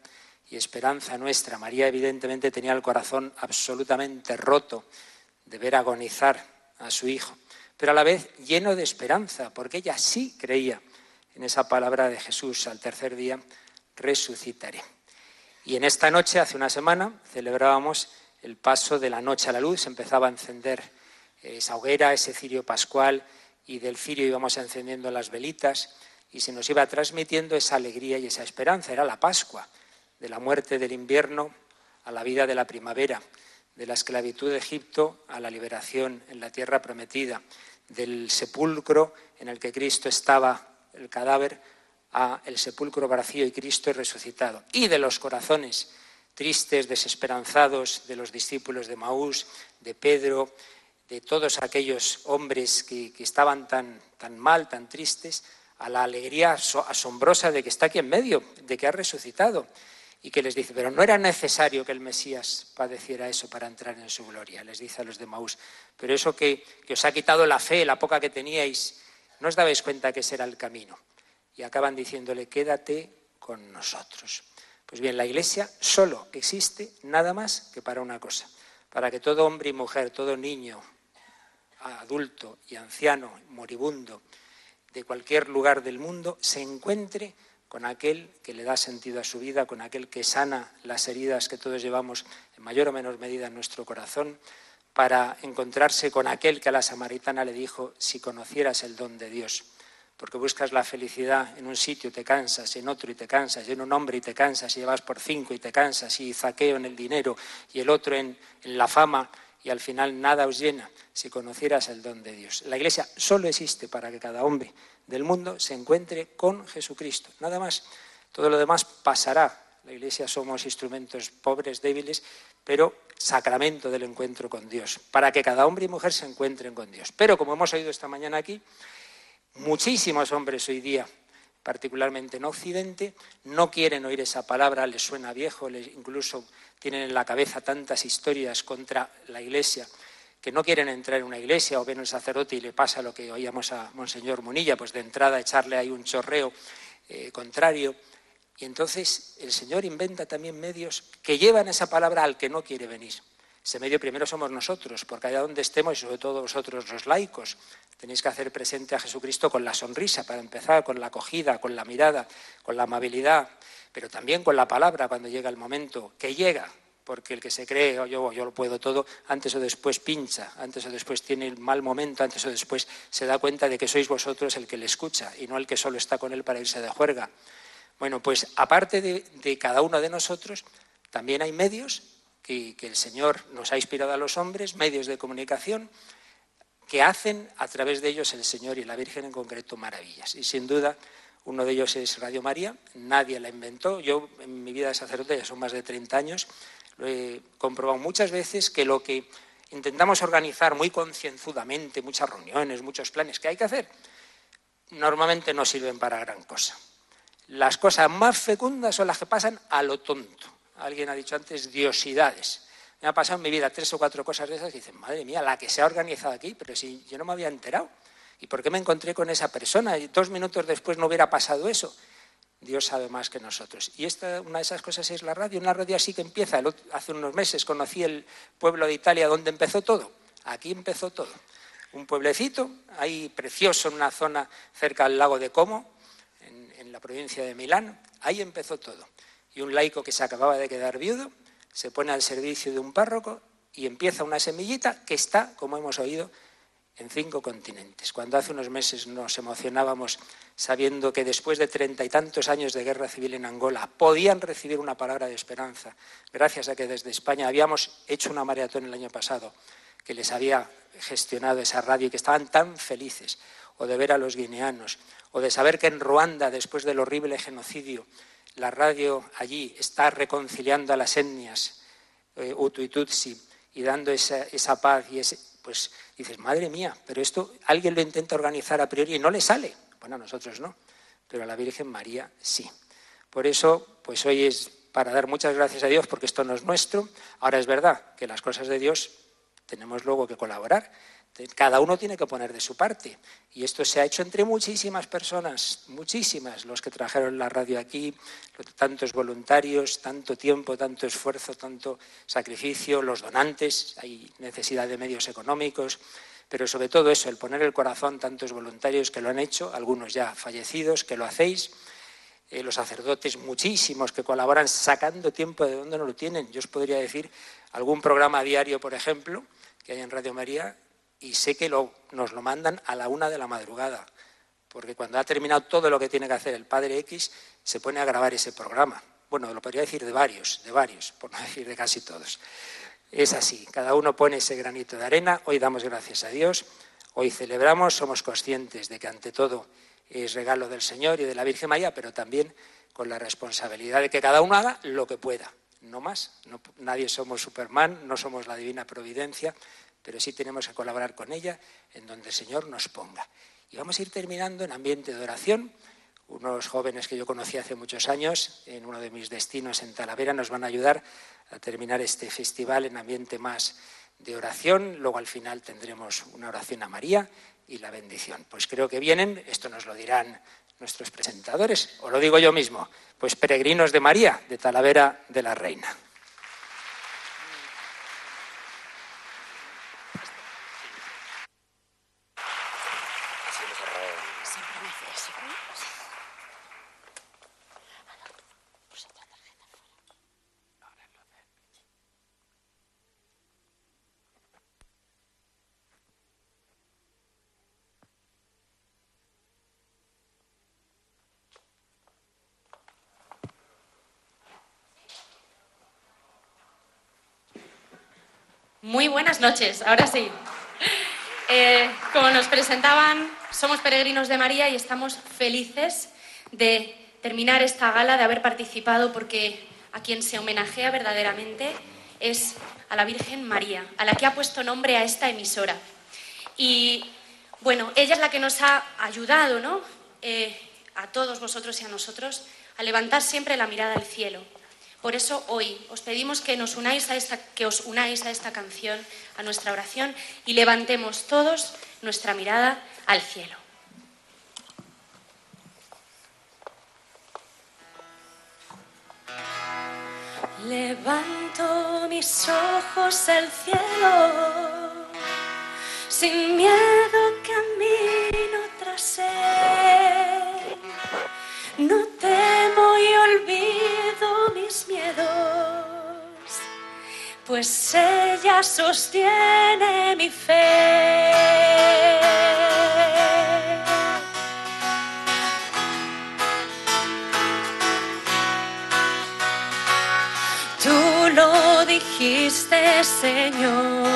y esperanza nuestra. María evidentemente tenía el corazón absolutamente roto de ver agonizar a su hijo, pero a la vez lleno de esperanza, porque ella sí creía en esa palabra de Jesús, al tercer día resucitaré. Y en esta noche, hace una semana, celebrábamos el paso de la noche a la luz, empezaba a encender esa hoguera, ese cirio pascual, y del cirio íbamos encendiendo las velitas, y se nos iba transmitiendo esa alegría y esa esperanza. Era la Pascua, de la muerte del invierno a la vida de la primavera, de la esclavitud de Egipto a la liberación en la tierra prometida, del sepulcro en el que Cristo estaba, el cadáver, a el sepulcro vacío y Cristo resucitado, y de los corazones tristes, desesperanzados de los discípulos de Maús, de Pedro, de todos aquellos hombres que, que estaban tan, tan mal, tan tristes, a la alegría aso- asombrosa de que está aquí en medio, de que ha resucitado, y que les dice, pero no era necesario que el Mesías padeciera eso para entrar en su gloria, les dice a los de Maús, pero eso que, que os ha quitado la fe, la poca que teníais, ¿no os dabais cuenta que ese era el camino? y acaban diciéndole, quédate con nosotros. Pues bien, la Iglesia solo existe nada más que para una cosa, para que todo hombre y mujer, todo niño, adulto y anciano, moribundo, de cualquier lugar del mundo, se encuentre con aquel que le da sentido a su vida, con aquel que sana las heridas que todos llevamos en mayor o menor medida en nuestro corazón, para encontrarse con aquel que a la samaritana le dijo, si conocieras el don de Dios, porque buscas la felicidad en un sitio y te cansas, en otro y te cansas, y en un hombre y te cansas, y llevas por cinco y te cansas, y zaqueo en el dinero, y el otro en, en la fama, y al final nada os llena si conocieras el don de Dios. La Iglesia solo existe para que cada hombre del mundo se encuentre con Jesucristo, nada más. Todo lo demás pasará. La Iglesia somos instrumentos pobres, débiles, pero sacramento del encuentro con Dios, para que cada hombre y mujer se encuentren con Dios. Pero como hemos oído esta mañana aquí, muchísimos hombres hoy día, particularmente en Occidente, no quieren oír esa palabra, les suena viejo, les, incluso tienen en la cabeza tantas historias contra la Iglesia que no quieren entrar en una iglesia o ven un sacerdote y le pasa lo que oíamos a Monseñor Munilla, pues de entrada echarle ahí un chorreo eh, contrario. Y entonces el Señor inventa también medios que llevan esa palabra al que no quiere venir. Ese medio primero somos nosotros, porque allá donde estemos, y sobre todo vosotros los laicos, tenéis que hacer presente a Jesucristo con la sonrisa, para empezar, con la acogida, con la mirada, con la amabilidad, pero también con la palabra cuando llega el momento, que llega, porque el que se cree, oh, yo, yo lo puedo todo, antes o después pincha, antes o después tiene el mal momento, antes o después se da cuenta de que sois vosotros el que le escucha y no el que solo está con él para irse de juerga. Bueno, pues aparte de, cada uno de nosotros, también hay medios que el Señor nos ha inspirado a los hombres, medios de comunicación, que hacen a través de ellos el Señor y la Virgen en concreto maravillas. Y sin duda, uno de ellos es Radio María, nadie la inventó. Yo en mi vida de sacerdote ya son más de 30 años, lo he comprobado muchas veces que lo que intentamos organizar muy concienzudamente, muchas reuniones, muchos planes que hay que hacer, normalmente no sirven para gran cosa. Las cosas más fecundas son las que pasan a lo tonto. Alguien ha dicho antes diosidades. Me ha pasado en mi vida tres o cuatro cosas de esas y dicen, madre mía, la que se ha organizado aquí, pero si yo no me había enterado. ¿Y por qué me encontré con esa persona? Y dos minutos después no hubiera pasado eso. Dios sabe más que nosotros. Y esta, una de esas cosas es la radio. Una radio así que empieza. Hace unos meses conocí el pueblo de Italia donde empezó todo. Aquí empezó todo. Un pueblecito, ahí precioso, en una zona cerca al lago de Como, en, en la provincia de Milán. Ahí empezó todo. Y un laico que se acababa de quedar viudo se pone al servicio de un párroco y empieza una semillita que está, como hemos oído, en cinco continentes. Cuando hace unos meses nos emocionábamos sabiendo que después de treinta y tantos años de guerra civil en Angola podían recibir una palabra de esperanza, gracias a que desde España habíamos hecho una maratón el año pasado que les había gestionado esa radio y que estaban tan felices, o de ver a los guineanos, o de saber que en Ruanda, después del horrible genocidio, la radio allí está reconciliando a las etnias eh, Hutu y Tutsi y dando esa, esa paz y ese, pues dices, madre mía, pero esto alguien lo intenta organizar a priori y no le sale. Bueno, a nosotros no, pero a la Virgen María sí. Por eso, pues hoy es para dar muchas gracias a Dios porque esto no es nuestro. Ahora es verdad que las cosas de Dios tenemos luego que colaborar. Cada uno tiene que poner de su parte. Y esto se ha hecho entre muchísimas personas, muchísimas, los que trajeron la radio aquí, tantos voluntarios, tanto tiempo, tanto esfuerzo, tanto sacrificio, los donantes, hay necesidad de medios económicos, pero sobre todo eso, el poner el corazón, tantos voluntarios que lo han hecho, algunos ya fallecidos, que lo hacéis, eh, los sacerdotes, muchísimos que colaboran sacando tiempo de donde no lo tienen. Yo os podría decir algún programa diario, por ejemplo, que hay en Radio María, y sé que nos lo mandan a la una de la madrugada, porque cuando ha terminado todo lo que tiene que hacer el Padre X, se pone a grabar ese programa. Bueno, lo podría decir de varios, de varios, por no decir de casi todos. Es así, cada uno pone ese granito de arena, hoy damos gracias a Dios, hoy celebramos, somos conscientes de que ante todo es regalo del Señor y de la Virgen María, pero también con la responsabilidad de que cada uno haga lo que pueda, no más. Nadie somos Superman, no somos la divina providencia, pero sí tenemos que colaborar con ella en donde el Señor nos ponga. Y vamos a ir terminando en ambiente de oración. Unos jóvenes que yo conocí hace muchos años en uno de mis destinos en Talavera nos van a ayudar a terminar este festival en ambiente más de oración. Luego al final tendremos una oración a María y la bendición. Pues creo que vienen, esto nos lo dirán nuestros presentadores, o lo digo yo mismo, pues peregrinos de María, de Talavera de la Reina. Muy buenas noches, ahora sí. Eh, como nos presentaban, somos peregrinos de María y estamos felices de terminar esta gala, de haber participado, porque a quien se homenajea verdaderamente es a la Virgen María, a la que ha puesto nombre a esta emisora. Y bueno, ella es la que nos ha ayudado, ¿no? Eh, a todos vosotros y a nosotros, a levantar siempre la mirada al cielo. Por eso hoy os pedimos que, nos unáis a esta, que os unáis a esta canción, a nuestra oración y levantemos todos nuestra mirada al cielo. Levanto mis ojos al cielo, sin miedo camino tras él. Pues ella sostiene mi fe. Tú lo dijiste, Señor,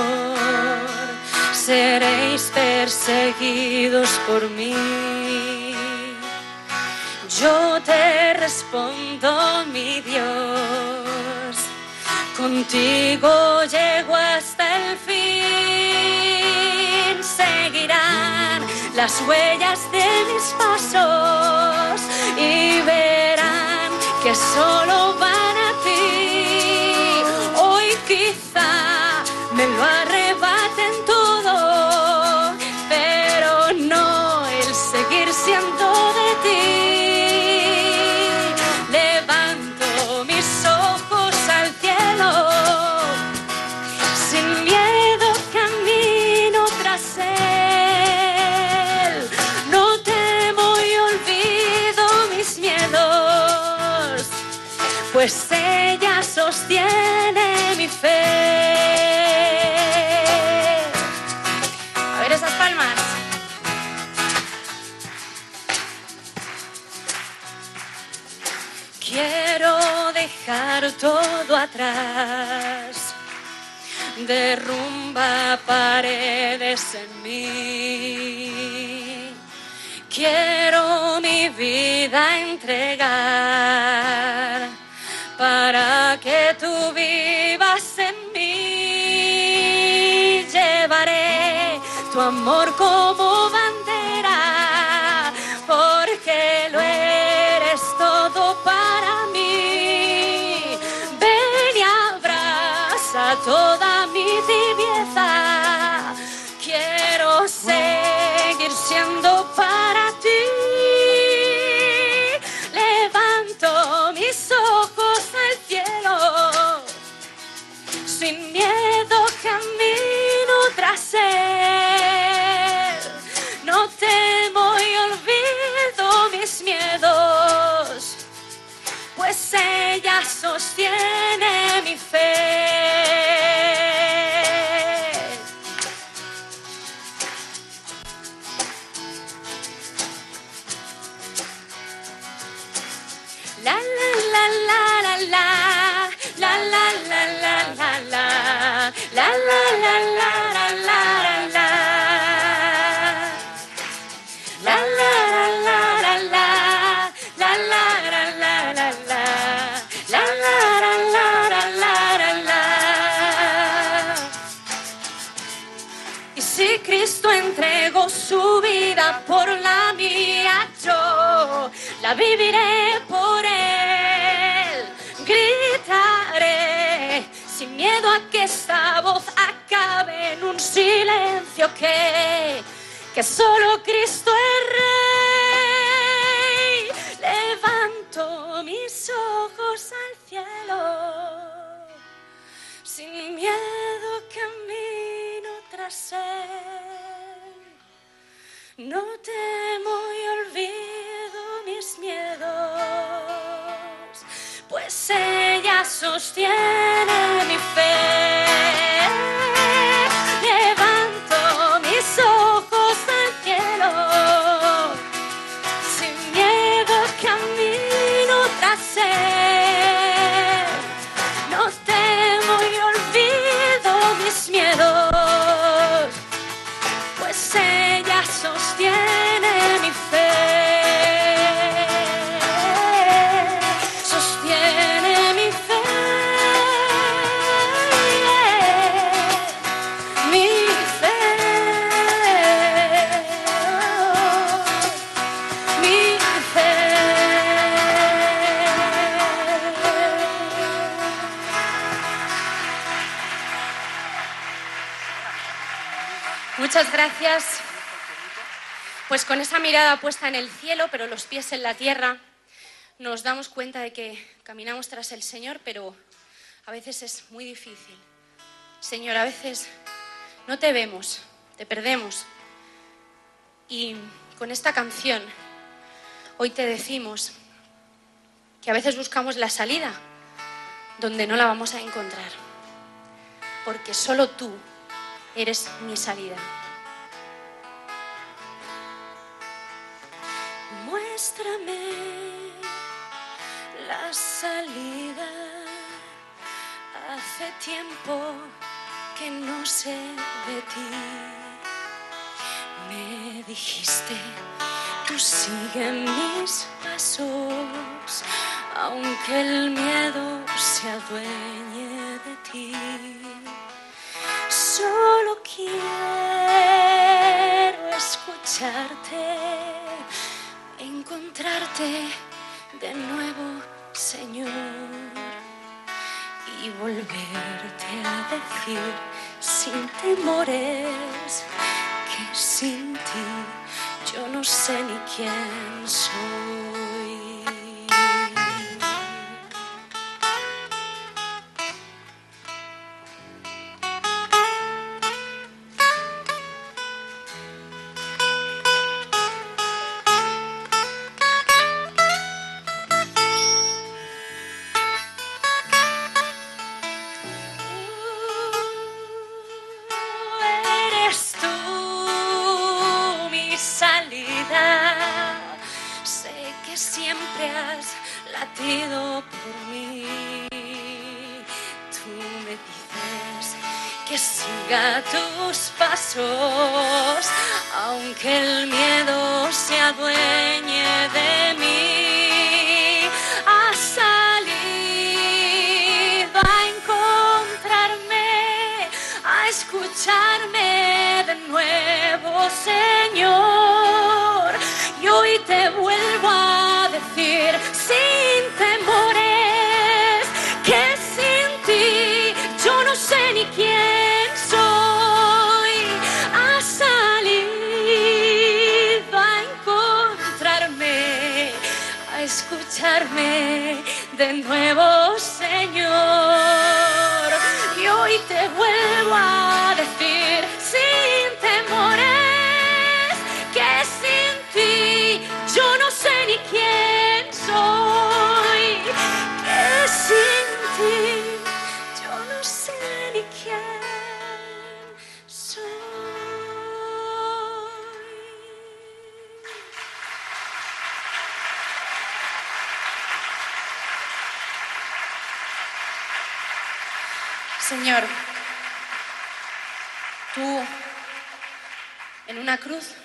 seréis perseguidos por mí. Yo te respondo, mi Dios, contigo llego hasta el fin. Seguirán las huellas de mis pasos y verán que solo van a pues ella sostiene mi fe. A ver esas palmas. Quiero dejar todo atrás, derrumba paredes en mí. Quiero mi vida entregar tu amor como bandera, porque lo eres todo para mí. Ven y abraza toda mi tibieza. Quiero seguir siendo para ti. Levanto mis ojos al cielo, sin miedo camino tras él. Pues ella sostiene mi fe. Por la mía, yo la viviré por Él. Gritaré sin miedo a que esta voz acabe en un silencio que, que solo Cristo es Rey. mis ojos al cielo, sin miedo camino tras él. No temo y olvido mis miedos, pues ella sostiene mi fe. Levanto mis ojos gracias. Pues con esa mirada puesta en el cielo, pero los pies en la tierra, nos damos cuenta de que caminamos tras el Señor, pero a veces es muy difícil. Señor, a veces no te vemos, te perdemos. Y con esta canción, hoy te decimos que a veces buscamos la salida donde no la vamos a encontrar, porque solo tú eres mi salida. Muéstrame la salida. Hace tiempo que no sé de ti. Me dijiste, tú sigue mis pasos, aunque el miedo se adueñe de ti. Solo quiero escucharte, encontrarte de nuevo, Señor, y volverte a decir sin temores que sin ti yo no sé ni quién soy.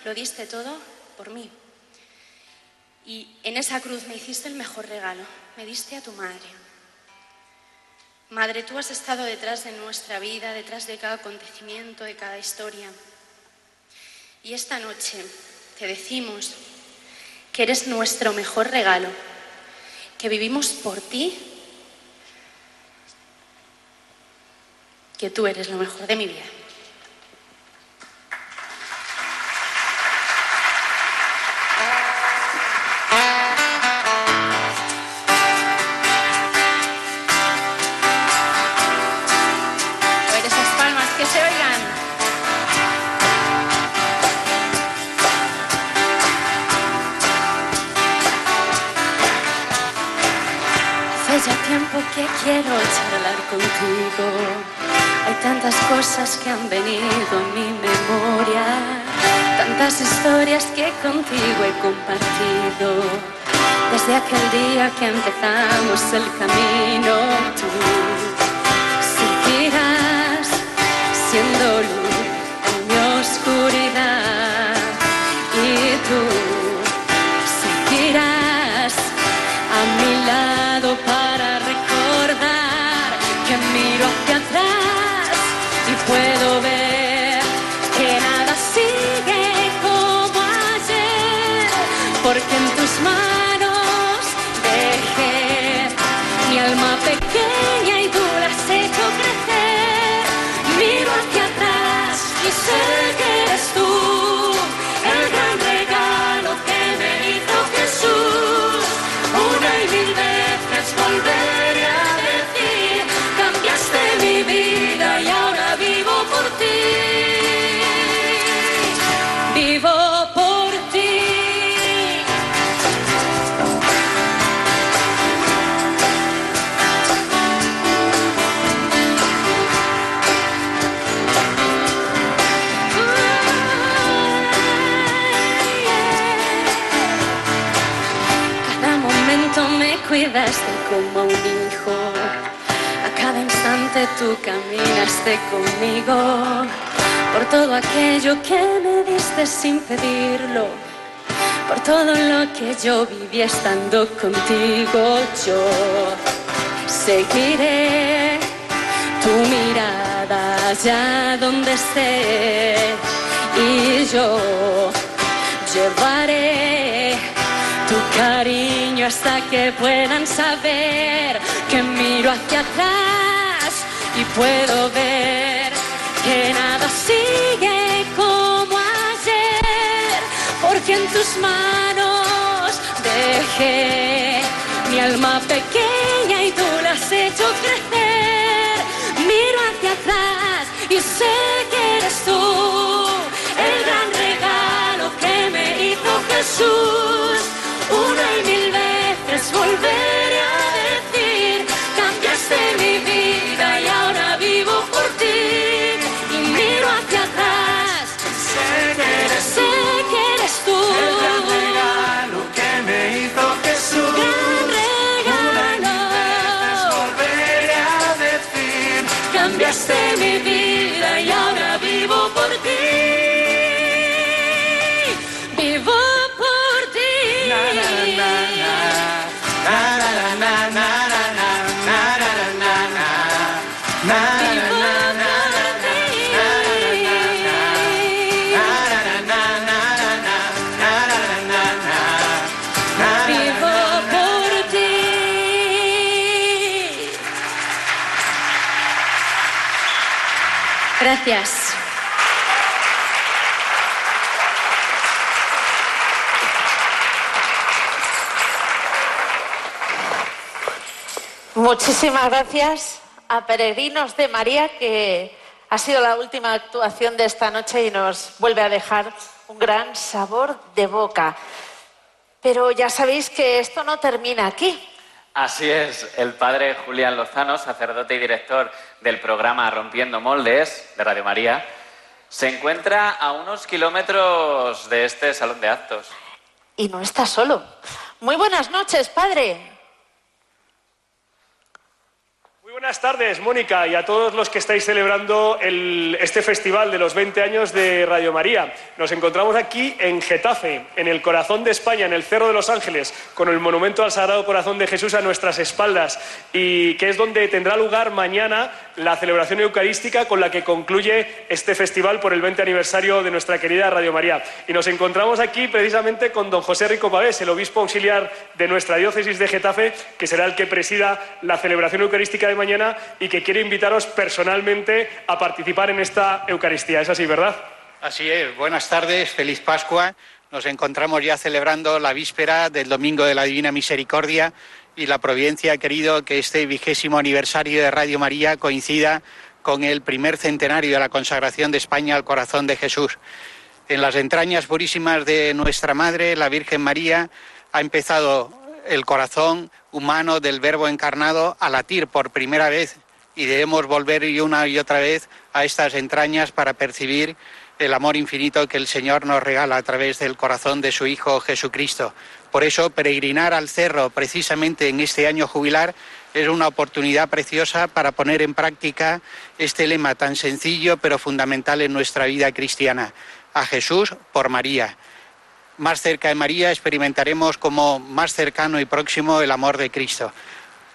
Lo diste todo por mí. Y en esa cruz me hiciste el mejor regalo, me diste a tu madre. Madre, tú has estado detrás de nuestra vida, detrás de cada acontecimiento, de cada historia. Y esta noche te decimos que eres nuestro mejor regalo, que vivimos por ti, que tú eres lo mejor de mi vida. Cuidaste como un hijo. A cada instante tú caminaste conmigo. Por todo aquello que me diste sin pedirlo. Por todo lo que yo viví estando contigo. Yo seguiré tu mirada allá donde esté. Y yo llevaré cariño hasta que puedan saber que miro hacia atrás y puedo ver que nada sigue como ayer, porque en tus manos dejé mi alma pequeña y tú la has hecho crecer. Miro hacia atrás y sé que eres tú el gran regalo que me hizo Jesús. Una y mil veces volveré a decir, cambiaste mi vida y ahora vivo por ti. Y miro hacia atrás, sé que eres, sé que eres tú. El gran regalo que me hizo Jesús. Gran regalo. Volveré a decir, Cambiaste Muchísimas gracias a Peregrinos de María, que ha sido la última actuación de esta noche y nos vuelve a dejar un gran sabor de boca. Pero ya sabéis que esto no termina aquí. Así es, el padre Julián Lozano, sacerdote y director del programa Rompiendo Moldes de Radio María, se encuentra a unos kilómetros de este salón de actos. Y no está solo. Muy buenas noches, padre. Muy buenas tardes, Mónica, y a todos los que estáis celebrando el- este festival de los 20 años de Radio María. Nos encontramos aquí en Getafe, en el corazón de España, en el Cerro de los Ángeles, con el monumento al Sagrado Corazón de Jesús a nuestras espaldas, y que es donde tendrá lugar mañana la celebración eucarística con la que concluye este festival por el 20 aniversario de nuestra querida Radio María. Y nos encontramos aquí precisamente con don José Rico Pavés, el obispo auxiliar de nuestra diócesis de Getafe, que será el que presida la celebración eucarística de mañana y que quiere invitaros personalmente a participar en esta Eucaristía. Es así, ¿verdad? Así es, buenas tardes, feliz Pascua. Nos encontramos ya celebrando la víspera del Domingo de la Divina Misericordia y la Providencia ha querido que este vigésimo aniversario de Radio María coincida con el primer centenario de la consagración de España al corazón de Jesús. En las entrañas purísimas de nuestra Madre, la Virgen María, ha empezado el corazón humano del Verbo encarnado a latir por primera vez y debemos volver una y otra vez a estas entrañas para percibir el amor infinito que el Señor nos regala a través del corazón de su Hijo Jesucristo. Por eso, peregrinar al cerro precisamente en este año jubilar es una oportunidad preciosa para poner en práctica este lema tan sencillo pero fundamental en nuestra vida cristiana. A Jesús por María. Más cerca de María experimentaremos como más cercano y próximo el amor de Cristo.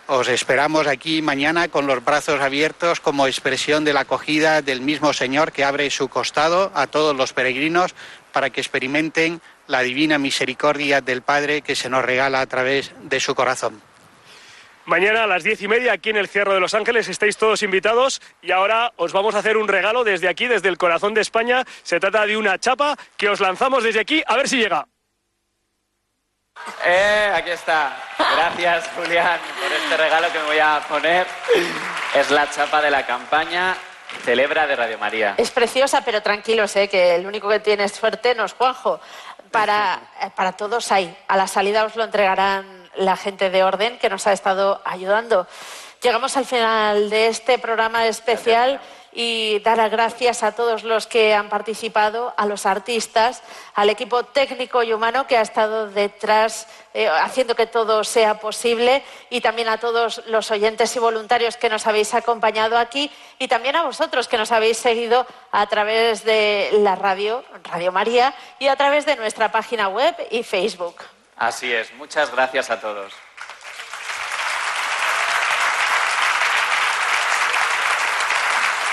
Os esperamos aquí mañana con los brazos abiertos como expresión de la acogida del mismo Señor que abre su costado a todos los peregrinos para que experimenten la divina misericordia del Padre que se nos regala a través de su corazón. Mañana a las diez y media aquí en el Cierro de Los Ángeles estáis todos invitados y ahora os vamos a hacer un regalo desde aquí, desde el corazón de España. Se trata de una chapa que os lanzamos desde aquí a ver si llega. Eh, aquí está. Gracias, Julián, por este regalo que me voy a poner. Es la chapa de la campaña Celebra de Radio María. Es preciosa, pero tranquilos, ¿eh? que el único que tiene suerte no es Juanjo. Para, eh, para todos hay. A la salida os lo entregarán la gente de orden que nos ha estado ayudando. Llegamos al final de este programa especial y dar las gracias a todos los que han participado, a los artistas, al equipo técnico y humano que ha estado detrás eh, haciendo que todo sea posible y también a todos los oyentes y voluntarios que nos habéis acompañado aquí y también a vosotros que nos habéis seguido a través de la radio, Radio María, y a través de nuestra página web y Facebook. Así es. Muchas gracias a todos.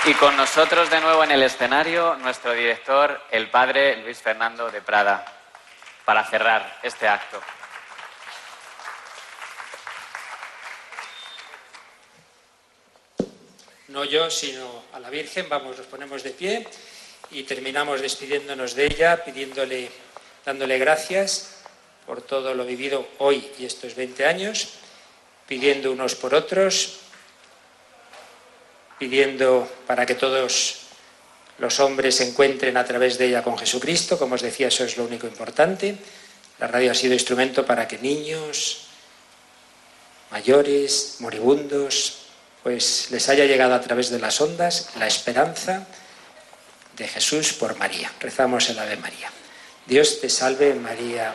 Y con nosotros de nuevo en el escenario nuestro director, el padre Luis Fernando de Prada, para cerrar este acto. No yo, sino a la Virgen. Vamos, nos ponemos de pie y terminamos despidiéndonos de ella, pidiéndole, dándole gracias por todo lo vivido hoy y estos 20 años, pidiendo unos por otros, pidiendo para que todos los hombres se encuentren a través de ella con Jesucristo, como os decía, eso es lo único importante. La radio ha sido instrumento para que niños, mayores, moribundos, pues les haya llegado a través de las ondas la esperanza de Jesús por María. Rezamos el Ave María. Dios te salve María,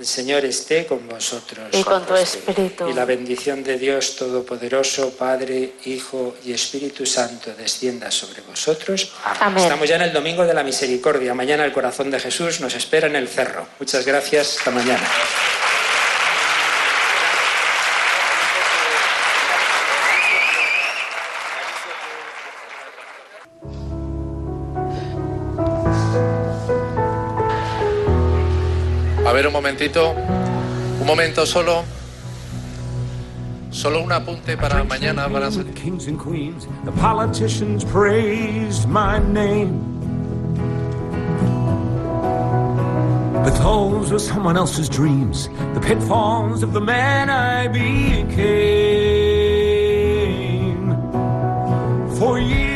El Señor esté con vosotros. Y con tu espíritu. Y la bendición de Dios Todopoderoso, Padre, Hijo y Espíritu Santo, descienda sobre vosotros. Amén. Estamos ya en el Domingo de la Misericordia. Mañana el corazón de Jesús nos espera en el cerro. Muchas gracias. Hasta mañana. ver un momentito, un momento solo. Solo un apunte para mañana para Kings and queens, the politicians praised my name. But those were someone else's dreams, the pitfalls of the man I became. For years